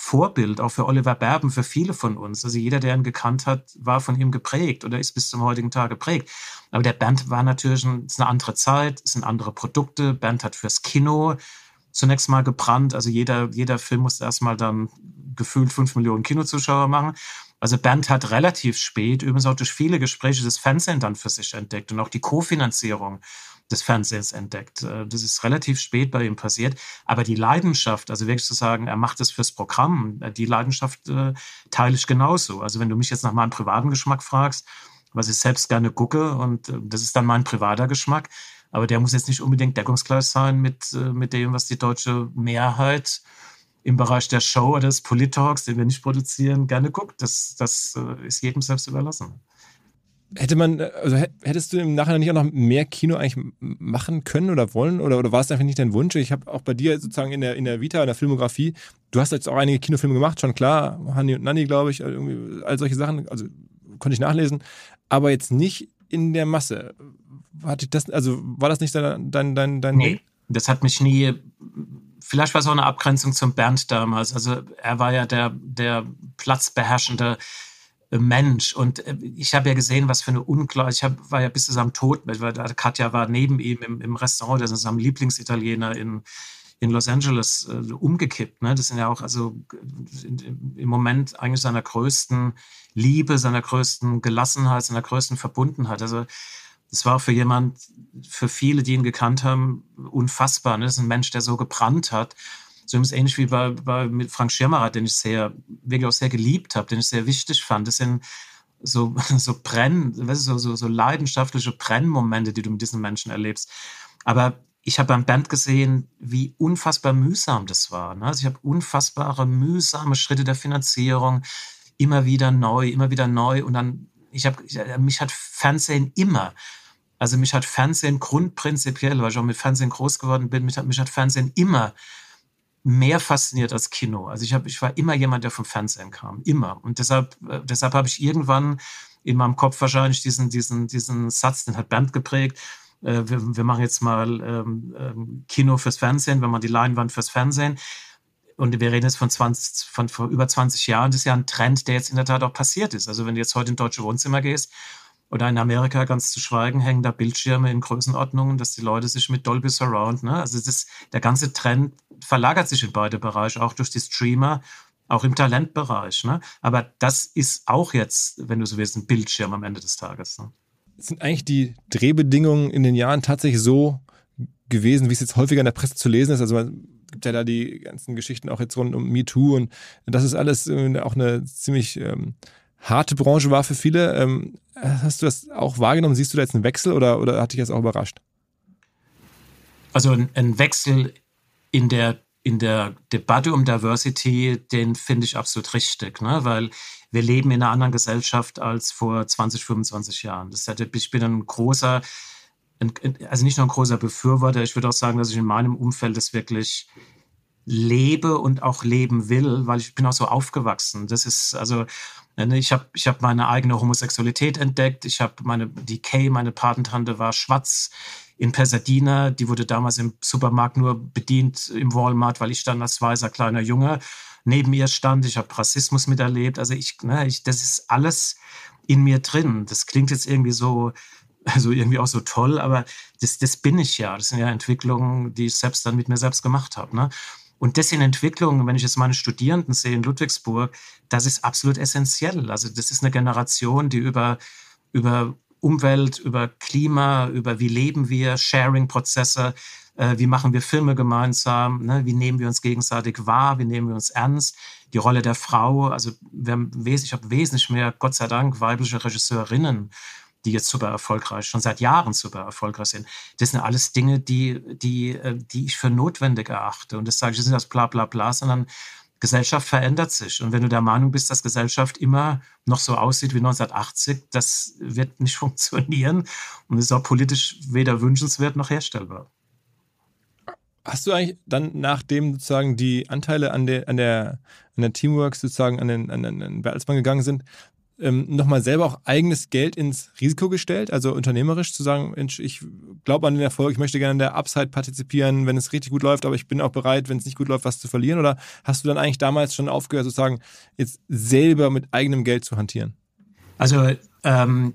Vorbild, auch für Oliver Berben, für viele von uns. Also jeder, der ihn gekannt hat, war von ihm geprägt oder ist bis zum heutigen Tag geprägt. Aber der Bernd war natürlich ein, ist eine andere Zeit, es sind andere Produkte. Bernd hat fürs Kino zunächst mal gebrannt. Also jeder, jeder Film musste erstmal dann gefühlt fünf Millionen Kinozuschauer machen. Also Bernd hat relativ spät, übrigens auch durch viele Gespräche, das Fernsehen dann für sich entdeckt und auch die Kofinanzierung des Fernsehens entdeckt. Äh, das ist relativ spät bei ihm passiert. Aber die Leidenschaft, also wirklich zu sagen, er macht das fürs Programm, äh, die Leidenschaft äh, teile ich genauso. Also wenn du mich jetzt nach meinem privaten Geschmack fragst, was ich selbst gerne gucke, und äh, das ist dann mein privater Geschmack, aber der muss jetzt nicht unbedingt deckungsgleich sein mit, mit dem, was die deutsche Mehrheit im Bereich der Show oder des Polit-Talks, den wir nicht produzieren, gerne guckt. Das, das ist jedem selbst überlassen. Hätte man, also hättest du im Nachhinein nicht auch noch mehr Kino eigentlich machen können oder wollen? Oder, oder war es einfach nicht dein Wunsch? Ich habe auch bei dir sozusagen in der, in der Vita, in der Filmografie, du hast jetzt auch einige Kinofilme gemacht, schon klar, Hanni und Nanni, glaube ich, irgendwie, all solche Sachen, also konnte ich nachlesen, aber jetzt nicht in der Masse. Hatte das, also war das nicht dein, dein, dein, dein Nee, das hat mich nie vielleicht war es auch eine Abgrenzung zum Bernd damals. Also er war ja der, der platzbeherrschende Mensch. Und äh, ich habe ja gesehen, was für eine Ungleich. Ich hab, war ja bis zu seinem Tod, weil Katja war neben ihm im, im Restaurant, der ist seinem Lieblingsitaliener in, in Los Angeles äh, umgekippt. Ne? Das sind ja auch also im Moment eigentlich seiner größten Liebe, seiner größten Gelassenheit, seiner größten Verbundenheit. Also das war für jemand, für viele, die ihn gekannt haben, unfassbar. Ne? Das ist ein Mensch, der so gebrannt hat. So ist ähnlich wie bei, bei mit Frank Schirmacher, den ich sehr, wirklich auch sehr geliebt habe, den ich sehr wichtig fand. Das sind so, so Brenn, weißt du, so, so, so leidenschaftliche Brennmomente, die du mit diesen Menschen erlebst. Aber ich habe beim Band gesehen, wie unfassbar mühsam das war. Ne? Also ich habe unfassbare, mühsame Schritte der Finanzierung, immer wieder neu, immer wieder neu. Und dann, ich habe, mich hat Fernsehen immer also mich hat Fernsehen grundprinzipiell, weil ich auch mit Fernsehen groß geworden bin, mich hat, mich hat Fernsehen immer mehr fasziniert als Kino. Also ich, hab, ich war immer jemand, der vom Fernsehen kam, immer. Und deshalb, äh, deshalb habe ich irgendwann in meinem Kopf wahrscheinlich diesen, diesen, diesen Satz, den hat Bernd geprägt, äh, wir, wir, machen jetzt mal ähm, ähm, Kino fürs Fernsehen, wenn man die Leinwand fürs Fernsehen. Und wir reden jetzt von, 20, von vor über 20 Jahren. Das ist ja ein Trend, der jetzt in der Tat auch passiert ist. Also wenn du jetzt heute in deutsche Wohnzimmer gehst oder in Amerika ganz zu schweigen, hängen da Bildschirme in Größenordnungen, dass die Leute sich mit Dolby Surround, ne? also das, der ganze Trend verlagert sich in beide Bereiche, auch durch die Streamer, auch im Talentbereich. Ne? Aber das ist auch jetzt, wenn du so willst, ein Bildschirm am Ende des Tages. Ne? Sind eigentlich die Drehbedingungen in den Jahren tatsächlich so gewesen, wie es jetzt häufiger in der Presse zu lesen ist? Also man gibt ja da die ganzen Geschichten auch jetzt rund um MeToo und das ist alles äh, auch eine ziemlich ähm, harte Branche war für viele. Ähm, hast du das auch wahrgenommen? Siehst du da jetzt einen Wechsel oder, oder hat dich das auch überrascht? Also ein, ein Wechsel in der, in der Debatte um Diversity, den finde ich absolut richtig, ne? weil wir leben in einer anderen Gesellschaft als vor 20, 25 Jahren. Das heißt, ich bin ein großer, also nicht nur ein großer Befürworter, ich würde auch sagen, dass ich in meinem Umfeld das wirklich lebe und auch leben will, weil ich bin auch so aufgewachsen. Das ist also Ne, ich habe ich hab meine eigene Homosexualität entdeckt. Ich habe meine, die Kay, meine Patentante, war schwarz. in Pasadena, die wurde damals im Supermarkt nur bedient im Walmart, weil ich dann als weißer kleiner Junge neben ihr stand. Ich habe Rassismus miterlebt. Also ich, ne, ich, das ist alles in mir drin. Das klingt jetzt irgendwie so, also irgendwie auch so toll, aber das, das bin ich ja. Das sind ja Entwicklungen, die ich selbst dann mit mir selbst gemacht habe. Ne? Und das in Entwicklung, wenn ich jetzt meine Studierenden sehe in Ludwigsburg, das ist absolut essentiell. Also das ist eine Generation, die über, über Umwelt, über Klima, über wie leben wir, Sharing-Prozesse, äh, wie machen wir Filme gemeinsam, ne? wie nehmen wir uns gegenseitig wahr, wie nehmen wir uns ernst, die Rolle der Frau. Also wir haben ich habe wesentlich mehr, Gott sei Dank, weibliche Regisseurinnen, die jetzt super erfolgreich, schon seit Jahren super erfolgreich sind. Das sind alles Dinge, die, die, äh, die ich für notwendig erachte. Und das sage ich nicht als bla bla bla, sondern Gesellschaft verändert sich. Und wenn du der Meinung bist, dass Gesellschaft immer noch so aussieht wie 1980, das wird nicht funktionieren und ist auch politisch weder wünschenswert noch herstellbar. Hast du eigentlich dann, nachdem sozusagen die Anteile an der, an der, an der Teamwork sozusagen an den, an den Bertelsmann gegangen sind, ähm, nochmal selber auch eigenes Geld ins Risiko gestellt? Also unternehmerisch zu sagen, Mensch, ich glaube an den Erfolg, ich möchte gerne an der Upside partizipieren, wenn es richtig gut läuft, aber ich bin auch bereit, wenn es nicht gut läuft, was zu verlieren? Oder hast du dann eigentlich damals schon aufgehört, sozusagen jetzt selber mit eigenem Geld zu hantieren? Also ähm,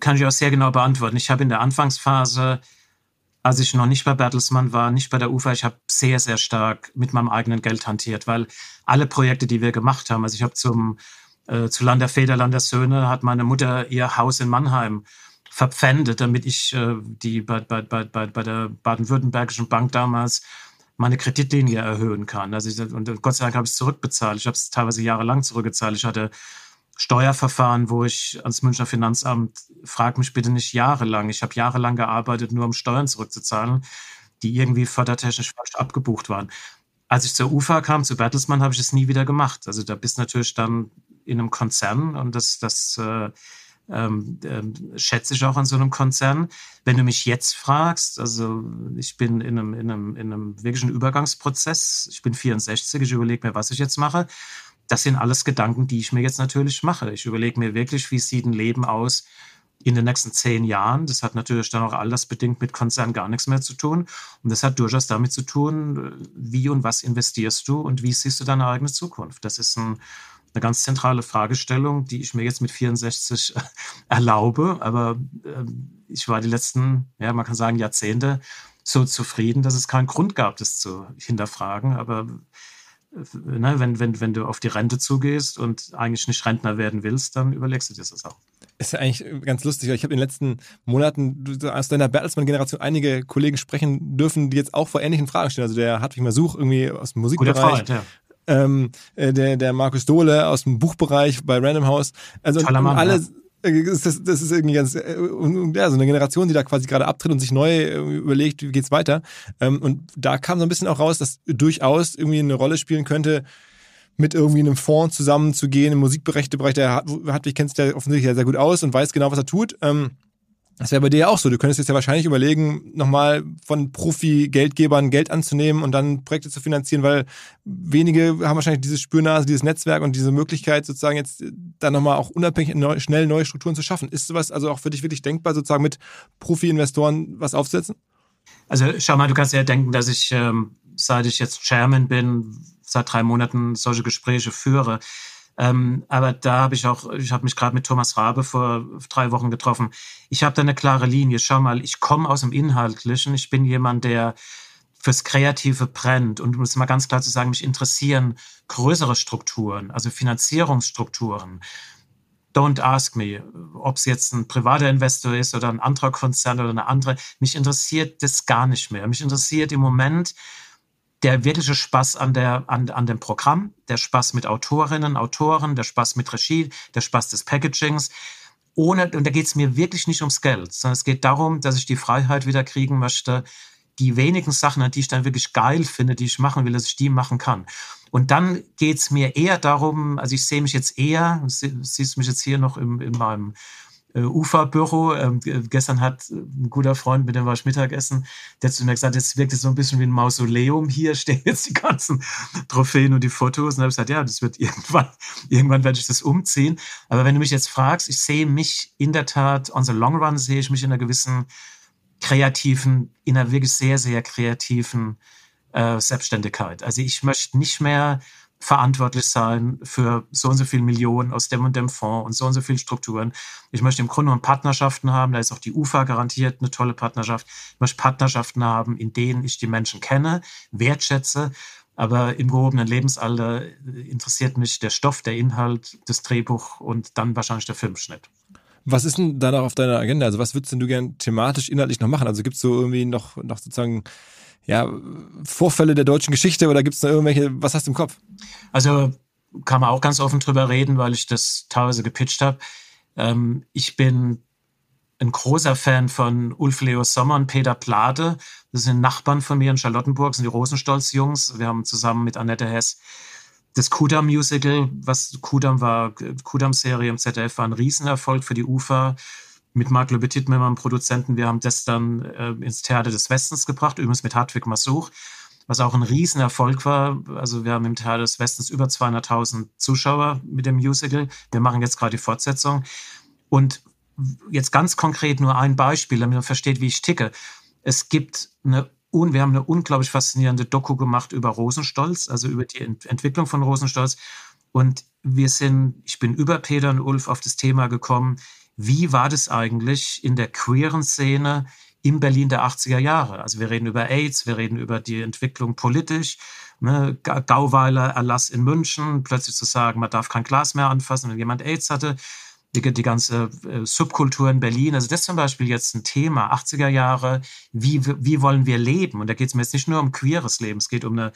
kann ich auch sehr genau beantworten. Ich habe in der Anfangsphase als ich noch nicht bei Bertelsmann war, nicht bei der UFA, ich habe sehr, sehr stark mit meinem eigenen Geld hantiert, weil alle Projekte, die wir gemacht haben, also ich habe zum äh, zu Land der Väter, Land der Söhne, hat meine Mutter ihr Haus in Mannheim verpfändet, damit ich äh, die bei, bei, bei, bei der baden-württembergischen Bank damals meine Kreditlinie erhöhen kann. Also ich, und Gott sei Dank habe ich es zurückbezahlt. Ich habe es teilweise jahrelang zurückgezahlt. Ich hatte Steuerverfahren, wo ich ans Münchner Finanzamt, frag mich bitte nicht jahrelang. Ich habe jahrelang gearbeitet, nur um Steuern zurückzuzahlen, die irgendwie fördertechnisch falsch abgebucht waren. Als ich zur UFA kam, zu Bertelsmann, habe ich es nie wieder gemacht. Also da bist natürlich dann in einem Konzern und das, das äh, ähm, äh, schätze ich auch an so einem Konzern. Wenn du mich jetzt fragst, also ich bin in einem, in einem, in einem wirklichen Übergangsprozess, ich bin 64, ich überlege mir, was ich jetzt mache. Das sind alles Gedanken, die ich mir jetzt natürlich mache. Ich überlege mir wirklich, wie sieht ein Leben aus in den nächsten zehn Jahren. Das hat natürlich dann auch alles bedingt mit Konzern gar nichts mehr zu tun. Und das hat durchaus damit zu tun, wie und was investierst du und wie siehst du deine eigene Zukunft. Das ist ein eine ganz zentrale Fragestellung, die ich mir jetzt mit 64 erlaube. Aber äh, ich war die letzten, ja, man kann sagen, Jahrzehnte so zufrieden, dass es keinen Grund gab, das zu hinterfragen. Aber äh, ne, wenn, wenn, wenn du auf die Rente zugehst und eigentlich nicht Rentner werden willst, dann überlegst du dir das auch. Ist ja eigentlich ganz lustig. Ich habe in den letzten Monaten aus deiner Bertelsmann-Generation einige Kollegen sprechen dürfen, die jetzt auch vor ähnlichen Fragen stehen. Also der Hartwig Masuch irgendwie aus dem Musikbereich. Freund, ja ähm, äh, der, der Markus Dohle aus dem Buchbereich bei Random House. Also Mann, alle, ja. das, das ist irgendwie ganz, äh, ja, so eine Generation, die da quasi gerade abtritt und sich neu äh, überlegt, wie geht's weiter. Ähm, und da kam so ein bisschen auch raus, dass durchaus irgendwie eine Rolle spielen könnte, mit irgendwie einem Fonds zusammenzugehen im Musikbereich. Der Hartwig kennt sich ja offensichtlich sehr gut aus und weiß genau, was er tut. Ähm, das wäre bei dir ja auch so. Du könntest jetzt ja wahrscheinlich überlegen, nochmal von Profi-Geldgebern Geld anzunehmen und dann Projekte zu finanzieren, weil wenige haben wahrscheinlich dieses Spürnase, dieses Netzwerk und diese Möglichkeit, sozusagen jetzt dann nochmal auch unabhängig neu, schnell neue Strukturen zu schaffen. Ist sowas also auch für dich wirklich denkbar, sozusagen mit Profi-Investoren was aufzusetzen? Also schau mal, du kannst ja denken, dass ich, ähm, seit ich jetzt Chairman bin, seit drei Monaten solche Gespräche führe. Ähm, aber da habe ich auch, ich habe mich gerade mit Thomas Rabe vor drei Wochen getroffen. Ich habe da eine klare Linie. Schau mal, ich komme aus dem Inhaltlichen. Ich bin jemand, der fürs Kreative brennt. Und um es mal ganz klar zu sagen, mich interessieren größere Strukturen, also Finanzierungsstrukturen. Don't ask me, ob es jetzt ein privater Investor ist oder ein anderer Konzern oder eine andere. Mich interessiert das gar nicht mehr. Mich interessiert im Moment, der wirkliche Spaß an, der, an, an dem Programm, der Spaß mit Autorinnen, Autoren, der Spaß mit Regie, der Spaß des Packagings. Ohne, und da geht es mir wirklich nicht ums Geld, sondern es geht darum, dass ich die Freiheit wieder kriegen möchte, die wenigen Sachen, die ich dann wirklich geil finde, die ich machen will, dass ich die machen kann. Und dann geht es mir eher darum, also ich sehe mich jetzt eher, siehst mich jetzt hier noch im, in meinem äh, Uferbüro. Ähm, gestern hat ein guter Freund, mit dem war ich Mittagessen, der zu mir gesagt, jetzt wirkt es so ein bisschen wie ein Mausoleum. Hier stehen jetzt die ganzen Trophäen und die Fotos. Und dann habe ich gesagt, ja, das wird irgendwann, irgendwann werde ich das umziehen. Aber wenn du mich jetzt fragst, ich sehe mich in der Tat, on the long run sehe ich mich in einer gewissen kreativen, in einer wirklich sehr, sehr kreativen äh, Selbstständigkeit. Also ich möchte nicht mehr verantwortlich sein für so und so viele Millionen aus dem und dem Fonds und so und so viele Strukturen. Ich möchte im Grunde genommen Partnerschaften haben, da ist auch die UFA garantiert eine tolle Partnerschaft. Ich möchte Partnerschaften haben, in denen ich die Menschen kenne, wertschätze, aber im gehobenen Lebensalter interessiert mich der Stoff, der Inhalt, das Drehbuch und dann wahrscheinlich der Filmschnitt. Was ist denn da noch auf deiner Agenda? Also was würdest denn du gern thematisch, inhaltlich noch machen? Also gibt es so irgendwie noch, noch sozusagen ja, Vorfälle der deutschen Geschichte oder gibt es da irgendwelche, was hast du im Kopf? Also kann man auch ganz offen drüber reden, weil ich das teilweise gepitcht habe. Ähm, ich bin ein großer Fan von Ulf Leo Sommer und Peter Plade. Das sind Nachbarn von mir in Charlottenburg, sind die Rosenstolz-Jungs. Wir haben zusammen mit Annette Hess das Kudam-Musical, was Kudam war, Kudam-Serie im ZDF war ein Riesenerfolg für die UFA mit Marc Le Petit, meinem Produzenten, wir haben das dann äh, ins Theater des Westens gebracht, übrigens mit Hartwig Masuch, was auch ein Riesenerfolg war. Also wir haben im Theater des Westens über 200.000 Zuschauer mit dem Musical. Wir machen jetzt gerade die Fortsetzung. Und jetzt ganz konkret nur ein Beispiel, damit man versteht, wie ich ticke. Es gibt eine und wir haben eine unglaublich faszinierende Doku gemacht über Rosenstolz, also über die Ent Entwicklung von Rosenstolz. Und wir sind, ich bin über Peter und Ulf auf das Thema gekommen, wie war das eigentlich in der queeren Szene im Berlin der 80er Jahre? Also wir reden über AIDS, wir reden über die Entwicklung politisch, ne, Gauweiler Erlass in München, plötzlich zu sagen, man darf kein Glas mehr anfassen, wenn jemand AIDS hatte, die, die ganze äh, Subkultur in Berlin. Also das ist zum Beispiel jetzt ein Thema, 80er Jahre, wie, wie wollen wir leben? Und da geht es mir jetzt nicht nur um queeres Leben, es geht um eine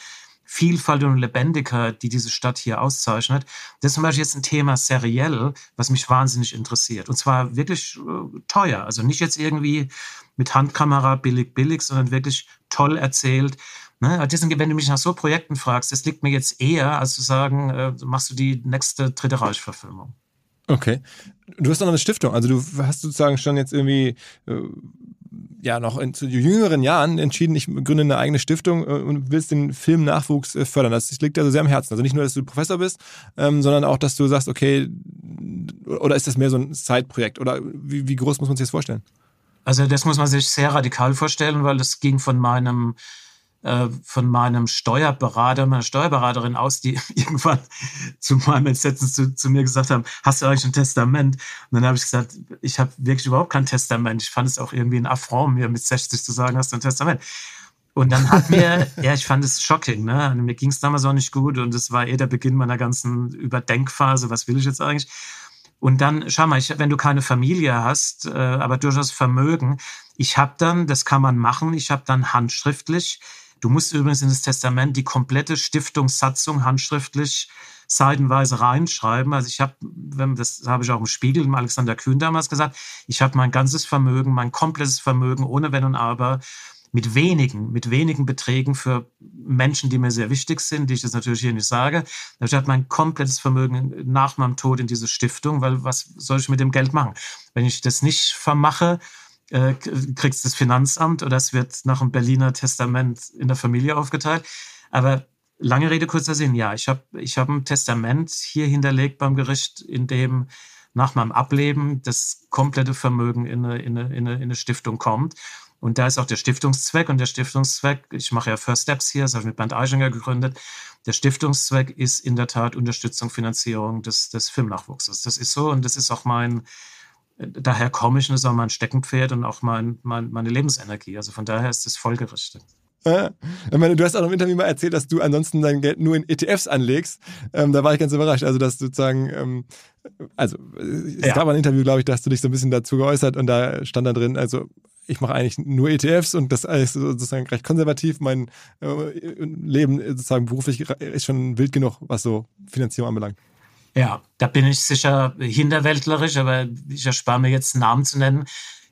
Vielfalt und Lebendigkeit, die diese Stadt hier auszeichnet. Das ist zum Beispiel jetzt ein Thema seriell, was mich wahnsinnig interessiert. Und zwar wirklich äh, teuer. Also nicht jetzt irgendwie mit Handkamera billig, billig, sondern wirklich toll erzählt. Ne? Deswegen, wenn du mich nach so Projekten fragst, das liegt mir jetzt eher, als zu sagen, äh, machst du die nächste Dritte Reich-Verfilmung. Okay. Du hast dann eine Stiftung. Also du hast sozusagen schon jetzt irgendwie äh, ja noch in jüngeren Jahren entschieden, ich gründe eine eigene Stiftung äh, und willst den Filmnachwuchs äh, fördern. Das liegt also sehr am Herzen. Also nicht nur, dass du Professor bist, ähm, sondern auch, dass du sagst, okay, oder ist das mehr so ein Zeitprojekt? Oder wie, wie groß muss man sich das vorstellen? Also das muss man sich sehr radikal vorstellen, weil das ging von meinem äh, von meinem Steuerberater, meiner Steuerberaterin aus, die irgendwann zu meinem Entsetzen zu, zu, mir gesagt haben, hast du eigentlich ein Testament? Und dann habe ich gesagt, ich habe wirklich überhaupt kein Testament. Ich fand es auch irgendwie ein Affront, mir mit 60 zu sagen, hast du ein Testament. Und dann hat mir, ja, ich fand es shocking, ne? Mir ging es damals auch nicht gut und es war eh der Beginn meiner ganzen Überdenkphase, was will ich jetzt eigentlich? Und dann, schau mal, ich, wenn du keine Familie hast, äh, aber durchaus Vermögen, ich habe dann, das kann man machen, ich habe dann handschriftlich Du musst übrigens in das Testament die komplette Stiftungssatzung handschriftlich seitenweise reinschreiben. Also ich habe, das habe ich auch im Spiegel im Alexander Kühn damals gesagt, ich habe mein ganzes Vermögen, mein komplettes Vermögen ohne Wenn und Aber mit wenigen, mit wenigen Beträgen für Menschen, die mir sehr wichtig sind, die ich jetzt natürlich hier nicht sage. Ich habe mein komplettes Vermögen nach meinem Tod in diese Stiftung, weil was soll ich mit dem Geld machen? Wenn ich das nicht vermache, äh, kriegst das Finanzamt oder es wird nach dem Berliner Testament in der Familie aufgeteilt. Aber lange Rede, kurzer Sinn, ja, ich habe ich hab ein Testament hier hinterlegt beim Gericht, in dem nach meinem Ableben das komplette Vermögen in eine, in eine, in eine, in eine Stiftung kommt. Und da ist auch der Stiftungszweck. Und der Stiftungszweck, ich mache ja First Steps hier, das habe ich mit Bernd Eichinger gegründet. Der Stiftungszweck ist in der Tat Unterstützung, Finanzierung des, des Filmnachwuchses. Das ist so und das ist auch mein, daher komme ich und das ist auch mein Steckenpferd und auch mein, mein, meine Lebensenergie. Also von daher ist es folgerichtig. Ja, ich meine, du hast auch im Interview mal erzählt, dass du ansonsten dein Geld nur in ETFs anlegst. Ähm, da war ich ganz überrascht. Also, dass sozusagen, ähm, also es ja. gab ein Interview, glaube ich, da hast du dich so ein bisschen dazu geäußert und da stand da drin, also ich mache eigentlich nur ETFs und das ist sozusagen recht konservativ. Mein äh, Leben sozusagen beruflich ist schon wild genug, was so Finanzierung anbelangt. Ja, da bin ich sicher hinterwäldlerisch, aber ich erspare mir jetzt einen Namen zu nennen.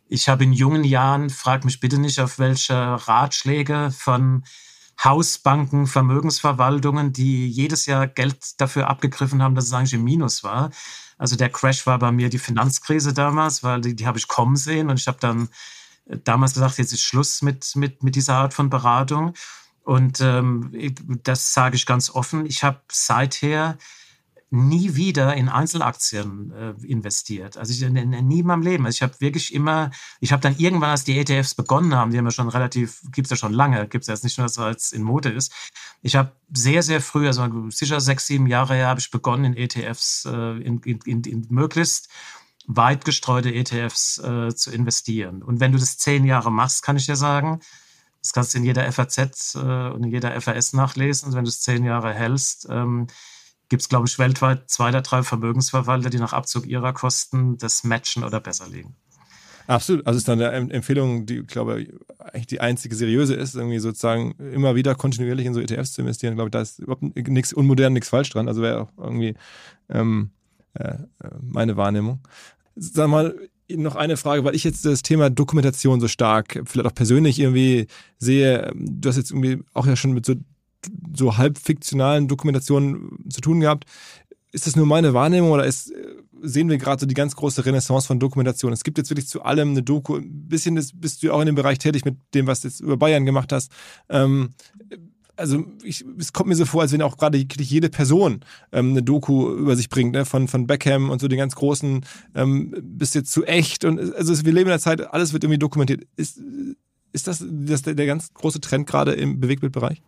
Ich habe in jungen Jahren, frag mich bitte nicht, auf welche Ratschläge von Hausbanken, Vermögensverwaltungen, die jedes Jahr Geld dafür abgegriffen haben, dass es eigentlich im Minus war. Also der Crash war bei mir die Finanzkrise damals, weil die, die habe ich kommen sehen und ich habe dann damals gesagt, jetzt ist Schluss mit, mit, mit dieser Art von Beratung. Und ähm, das sage ich ganz offen. Ich habe seither nie wieder in Einzelaktien äh, investiert. Also ich, nie in meinem Leben. Also ich habe wirklich immer, ich habe dann irgendwann, als die ETFs begonnen haben, die haben ja schon relativ, gibt es ja schon lange, gibt es jetzt nicht nur, dass es in Mode ist. Ich habe sehr, sehr früh, also sicher sechs, sieben Jahre her, habe ich begonnen in ETFs, äh, in, in, in, möglichst weit gestreute ETFs äh, zu investieren. Und wenn du das zehn Jahre machst, kann ich dir sagen, das kannst du in jeder FAZ äh, und in jeder FAS nachlesen, wenn du es zehn Jahre hältst, ähm, gibt es, glaube ich, weltweit zwei oder drei Vermögensverwalter, die nach Abzug ihrer Kosten das matchen oder besser liegen. Absolut. Also ist dann eine Empfehlung, die, glaube ich, eigentlich die einzige seriöse ist, irgendwie sozusagen immer wieder kontinuierlich in so ETFs zu investieren. Ich glaube, da ist überhaupt nichts unmodern, nichts falsch dran. Also wäre auch irgendwie ähm, äh, meine Wahrnehmung. Sag mal, noch eine Frage, weil ich jetzt das Thema Dokumentation so stark, vielleicht auch persönlich irgendwie sehe. Du hast jetzt irgendwie auch ja schon mit so so halb fiktionalen Dokumentationen zu tun gehabt. Ist das nur meine Wahrnehmung oder ist, sehen wir gerade so die ganz große Renaissance von Dokumentation? Es gibt jetzt wirklich zu allem eine Doku. Ein bisschen bist du auch in dem Bereich tätig mit dem, was du jetzt über Bayern gemacht hast. Ähm, also ich, es kommt mir so vor, als wenn auch gerade jede Person ähm, eine Doku über sich bringt, ne? von, von Beckham und so den ganz großen ähm, bis jetzt zu echt. Und also wir leben in einer Zeit, alles wird irgendwie dokumentiert. Ist, ist das, das der, der ganz große Trend gerade im Bewegtbildbereich?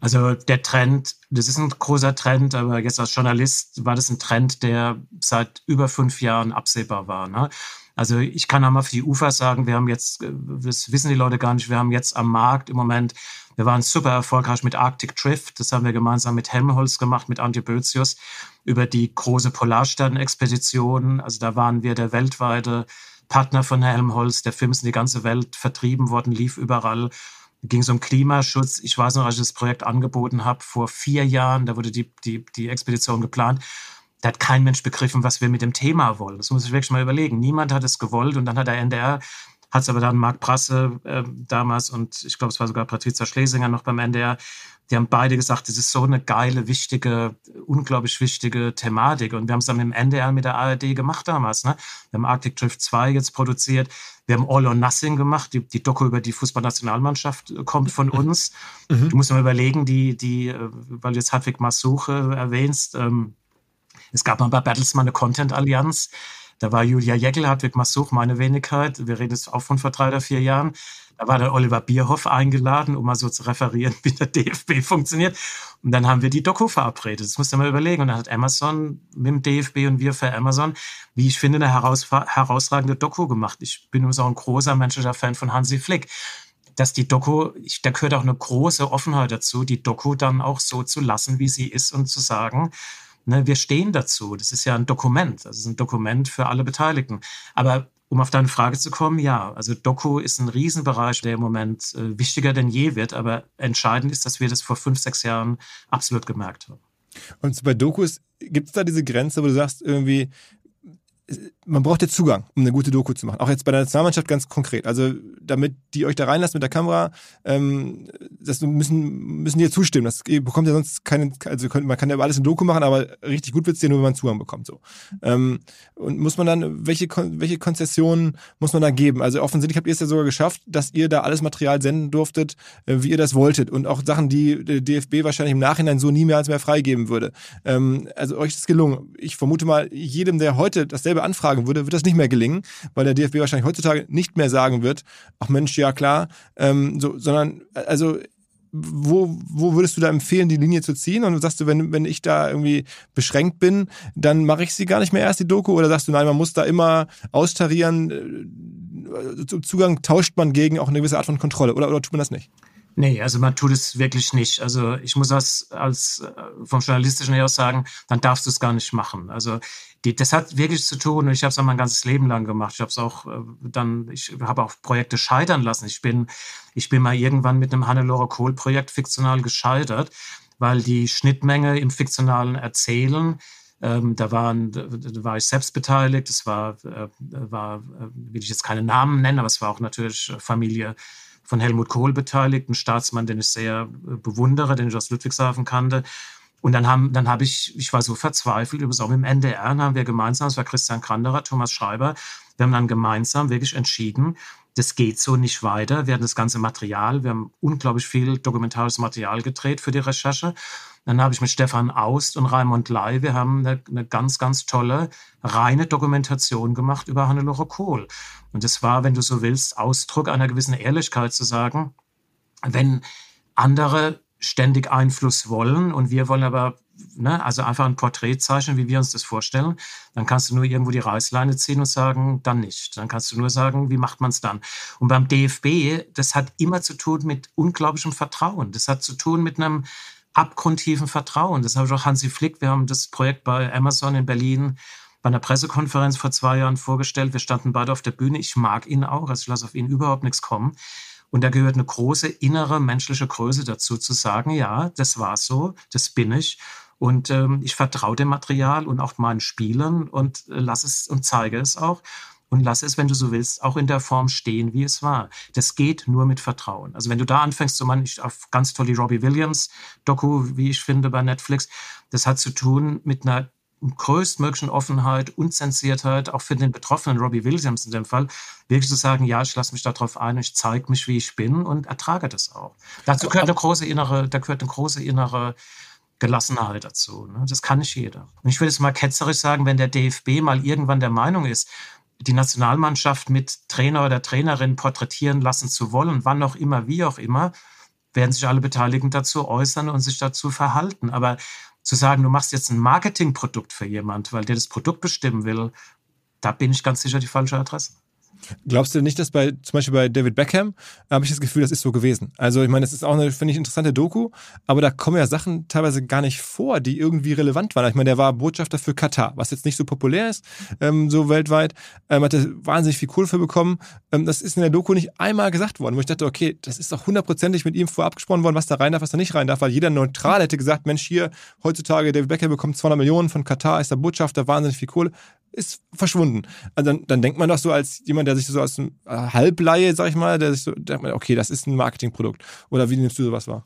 Also der Trend, das ist ein großer Trend, aber jetzt als Journalist war das ein Trend, der seit über fünf Jahren absehbar war. Ne? Also ich kann einmal für die UFA sagen, wir haben jetzt, das wissen die Leute gar nicht, wir haben jetzt am Markt im Moment, wir waren super erfolgreich mit Arctic Drift, das haben wir gemeinsam mit Helmholtz gemacht, mit Antje Bözius, über die große Polarstern-Expedition. Also da waren wir der weltweite Partner von Helmholtz. Der Film ist in die ganze Welt vertrieben worden, lief überall ging es um Klimaschutz. Ich weiß noch, als ich das Projekt angeboten habe, vor vier Jahren, da wurde die, die, die Expedition geplant. Da hat kein Mensch begriffen, was wir mit dem Thema wollen. Das muss ich wirklich mal überlegen. Niemand hat es gewollt und dann hat der NDR, hat es aber dann Marc Brasse äh, damals und ich glaube, es war sogar Patricia Schlesinger noch beim NDR die haben beide gesagt, das ist so eine geile, wichtige, unglaublich wichtige Thematik. Und wir haben es dann mit dem NDR mit der ARD gemacht damals. Ne? Wir haben Arctic Drift 2 jetzt produziert. Wir haben All or Nothing gemacht. Die, die Doku über die Fußballnationalmannschaft äh, kommt von uns. Mhm. Du musst mal überlegen, die, die, äh, weil du jetzt Hartwig Masuche erwähnst, ähm, es gab mal bei Bertelsmann eine Content-Allianz. Da war Julia Jeckel, Hartwig Masuch, meine Wenigkeit. Wir reden jetzt auch von vor drei oder vier Jahren. Da war der Oliver Bierhoff eingeladen, um mal so zu referieren, wie der DFB funktioniert. Und dann haben wir die Doku verabredet. Das musst du mal überlegen. Und dann hat Amazon mit dem DFB und wir für Amazon, wie ich finde, eine heraus herausragende Doku gemacht. Ich bin übrigens auch ein großer menschlicher Fan von Hansi Flick dass die Doku, ich, da gehört auch eine große Offenheit dazu, die Doku dann auch so zu lassen, wie sie ist und zu sagen, ne, wir stehen dazu. Das ist ja ein Dokument, das ist ein Dokument für alle Beteiligten. Aber um auf deine Frage zu kommen, ja, also Doku ist ein Riesenbereich, der im Moment äh, wichtiger denn je wird, aber entscheidend ist, dass wir das vor fünf, sechs Jahren absolut gemerkt haben. Und bei Dokus, gibt es da diese Grenze, wo du sagst, irgendwie, man braucht ja Zugang, um eine gute Doku zu machen. Auch jetzt bei der Nationalmannschaft ganz konkret. Also damit die euch da reinlassen mit der Kamera, ähm, das müssen, müssen die ja zustimmen. Das bekommt ja sonst keine, also man kann ja alles in Doku machen, aber richtig gut wird's ja nur, wenn man Zugang bekommt. So. Ähm, und muss man dann, welche, welche Konzessionen muss man da geben? Also offensichtlich habt ihr es ja sogar geschafft, dass ihr da alles Material senden durftet, äh, wie ihr das wolltet. Und auch Sachen, die der DFB wahrscheinlich im Nachhinein so nie mehr als mehr freigeben würde. Ähm, also euch ist es gelungen. Ich vermute mal, jedem, der heute dasselbe anfragen würde, wird das nicht mehr gelingen, weil der DFB wahrscheinlich heutzutage nicht mehr sagen wird, ach Mensch, ja klar, ähm, so, sondern also wo, wo würdest du da empfehlen, die Linie zu ziehen? Und sagst du, wenn, wenn ich da irgendwie beschränkt bin, dann mache ich sie gar nicht mehr erst, die Doku? Oder sagst du, nein, man muss da immer austarieren, äh, Zugang tauscht man gegen auch eine gewisse Art von Kontrolle? Oder, oder tut man das nicht? Nee, also man tut es wirklich nicht. Also ich muss das als äh, vom journalistischen her sagen, dann darfst du es gar nicht machen. Also die, das hat wirklich zu tun und ich habe es auch mein ganzes Leben lang gemacht. Ich habe es auch äh, dann, ich habe auch Projekte scheitern lassen. Ich bin, ich bin mal irgendwann mit einem Hannelore Kohl Projekt fiktional gescheitert, weil die Schnittmenge im fiktionalen Erzählen ähm, da, waren, da war ich selbst beteiligt. Es war, äh, war, äh, will ich jetzt keine Namen nennen, aber es war auch natürlich Familie von Helmut Kohl beteiligt, ein Staatsmann, den ich sehr äh, bewundere, den ich aus Ludwigshafen kannte. Und dann haben, dann habe ich, ich war so verzweifelt, übrigens auch im NDR, dann haben wir gemeinsam, es war Christian Kranderer, Thomas Schreiber, wir haben dann gemeinsam wirklich entschieden, das geht so nicht weiter. Wir hatten das ganze Material, wir haben unglaublich viel dokumentarisches Material gedreht für die Recherche. Dann habe ich mit Stefan Aust und Raimund Lai, wir haben eine, eine, ganz, ganz tolle, reine Dokumentation gemacht über Hannelore Kohl. Und das war, wenn du so willst, Ausdruck einer gewissen Ehrlichkeit zu sagen, wenn andere ständig Einfluss wollen und wir wollen aber ne, also einfach ein Porträt zeichnen, wie wir uns das vorstellen, dann kannst du nur irgendwo die Reißleine ziehen und sagen, dann nicht. Dann kannst du nur sagen, wie macht man es dann? Und beim DFB, das hat immer zu tun mit unglaublichem Vertrauen. Das hat zu tun mit einem abgrundtiefen Vertrauen. Das habe ich auch Hansi Flick, wir haben das Projekt bei Amazon in Berlin bei einer Pressekonferenz vor zwei Jahren vorgestellt. Wir standen beide auf der Bühne. Ich mag ihn auch, also ich lasse auf ihn überhaupt nichts kommen. Und da gehört eine große innere menschliche Größe dazu, zu sagen, ja, das war so, das bin ich. Und ähm, ich vertraue dem Material und auch meinen Spielern und äh, lasse es und zeige es auch und lasse es, wenn du so willst, auch in der Form stehen, wie es war. Das geht nur mit Vertrauen. Also wenn du da anfängst, so man, ich auf ganz toll die Robbie Williams Doku, wie ich finde, bei Netflix, das hat zu tun mit einer größtmöglichen Offenheit, Unzensiertheit, auch für den Betroffenen, Robbie Williams in dem Fall, wirklich zu sagen, ja, ich lasse mich darauf ein, ich zeige mich, wie ich bin und ertrage das auch. Dazu gehört eine große innere, da gehört eine große innere Gelassenheit dazu. Ne? Das kann nicht jeder. Und ich würde es mal ketzerisch sagen, wenn der DFB mal irgendwann der Meinung ist, die Nationalmannschaft mit Trainer oder Trainerin porträtieren lassen zu wollen, wann auch immer, wie auch immer, werden sich alle Beteiligten dazu äußern und sich dazu verhalten. Aber zu sagen, du machst jetzt ein Marketingprodukt für jemand, weil der das Produkt bestimmen will, da bin ich ganz sicher die falsche Adresse. Glaubst du nicht, dass bei, zum Beispiel bei David Beckham, habe ich das Gefühl, das ist so gewesen. Also ich meine, das ist auch eine, finde ich, interessante Doku, aber da kommen ja Sachen teilweise gar nicht vor, die irgendwie relevant waren. Ich meine, der war Botschafter für Katar, was jetzt nicht so populär ist, ähm, so weltweit, ähm, hat er wahnsinnig viel Kohle für bekommen. Ähm, das ist in der Doku nicht einmal gesagt worden, wo ich dachte, okay, das ist doch hundertprozentig mit ihm vorab gesprochen worden, was da rein darf, was da nicht rein darf, weil jeder neutral hätte gesagt, Mensch, hier, heutzutage, David Beckham bekommt 200 Millionen von Katar, ist der Botschafter, wahnsinnig viel Kohle ist verschwunden. Also dann, dann denkt man doch so als jemand, der sich so aus dem äh, Halbleihe, sag ich mal, der sich so denkt man, okay, das ist ein Marketingprodukt. Oder wie nimmst du sowas wahr?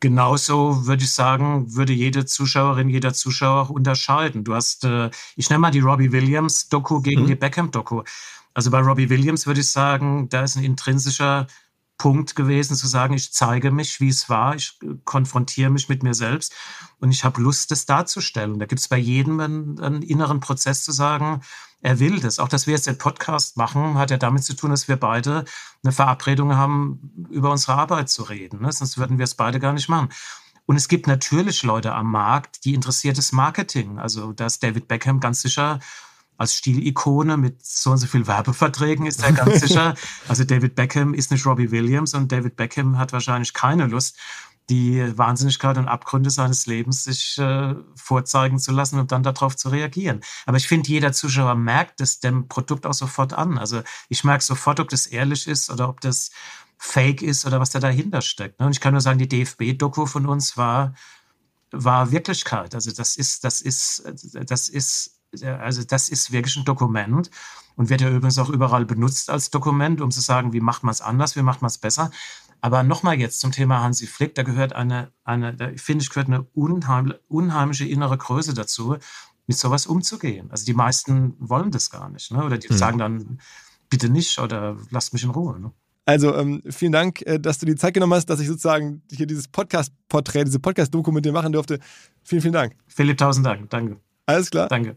Genauso würde ich sagen, würde jede Zuschauerin, jeder Zuschauer auch unterscheiden. Du hast, äh, ich nenne mal die Robbie Williams Doku gegen mhm. die Beckham Doku. Also bei Robbie Williams würde ich sagen, da ist ein intrinsischer Punkt gewesen, zu sagen, ich zeige mich, wie es war, ich äh, konfrontiere mich mit mir selbst und ich habe Lust, das darzustellen. Da gibt es bei jedem einen, einen, inneren Prozess zu sagen, er will das. Auch, dass wir jetzt den Podcast machen, hat ja damit zu tun, dass wir beide eine Verabredung haben, über unsere Arbeit zu reden. Ne? Sonst würden wir es beide gar nicht machen. Und es gibt natürlich Leute am Markt, die interessiert das Marketing. Also da ist David Beckham ganz sicher als Stilikone mit so und so viel Werbeverträgen ist er ganz sicher. Also David Beckham ist nicht Robbie Williams und David Beckham hat wahrscheinlich keine Lust, die Wahnsinnigkeit und Abgründe seines Lebens sich äh, vorzeigen zu lassen und dann darauf zu reagieren. Aber ich finde, jeder Zuschauer merkt es dem Produkt auch sofort an. Also ich merke sofort, ob das ehrlich ist oder ob das Fake ist oder was da dahinter steckt. Ne? Und ich kann nur sagen, die DFB-Doku von uns war, war Wirklichkeit. Also das ist, das ist, das ist also das ist wirklich ein Dokument und wird ja übrigens auch überall benutzt als Dokument, um zu sagen, wie macht man es anders, wie macht man es besser. Aber nochmal jetzt zum Thema Hansi Flick, da gehört eine, eine da finde ich, gehört eine unheimliche, unheimliche innere Größe dazu, mit sowas umzugehen. Also die meisten wollen das gar nicht, ne? oder die hm. sagen dann, bitte nicht oder lasst mich in Ruhe. Ne? Also ähm, vielen Dank, äh, dass du die Zeit genommen hast, dass ich sozusagen hier dieses Podcast-Porträt, diese Podcast-Doku mit dir machen durfte. Vielen, vielen Dank. Philipp, tausend Dank. Danke. Alles klar. Danke.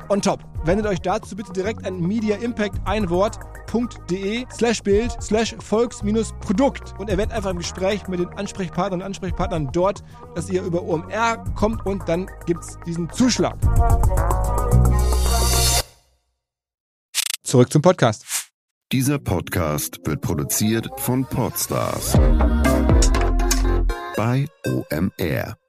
on top. Wendet euch dazu bitte direkt an Media Impact ein Wort.de slash Bild slash Volks-Produkt und erwähnt einfach im Gespräch mit den Ansprechpartnern und Ansprechpartnern dort, dass ihr über OMR kommt und dann gibt es diesen Zuschlag. Zurück zum Podcast. Dieser Podcast wird produziert von Podstars bei OMR.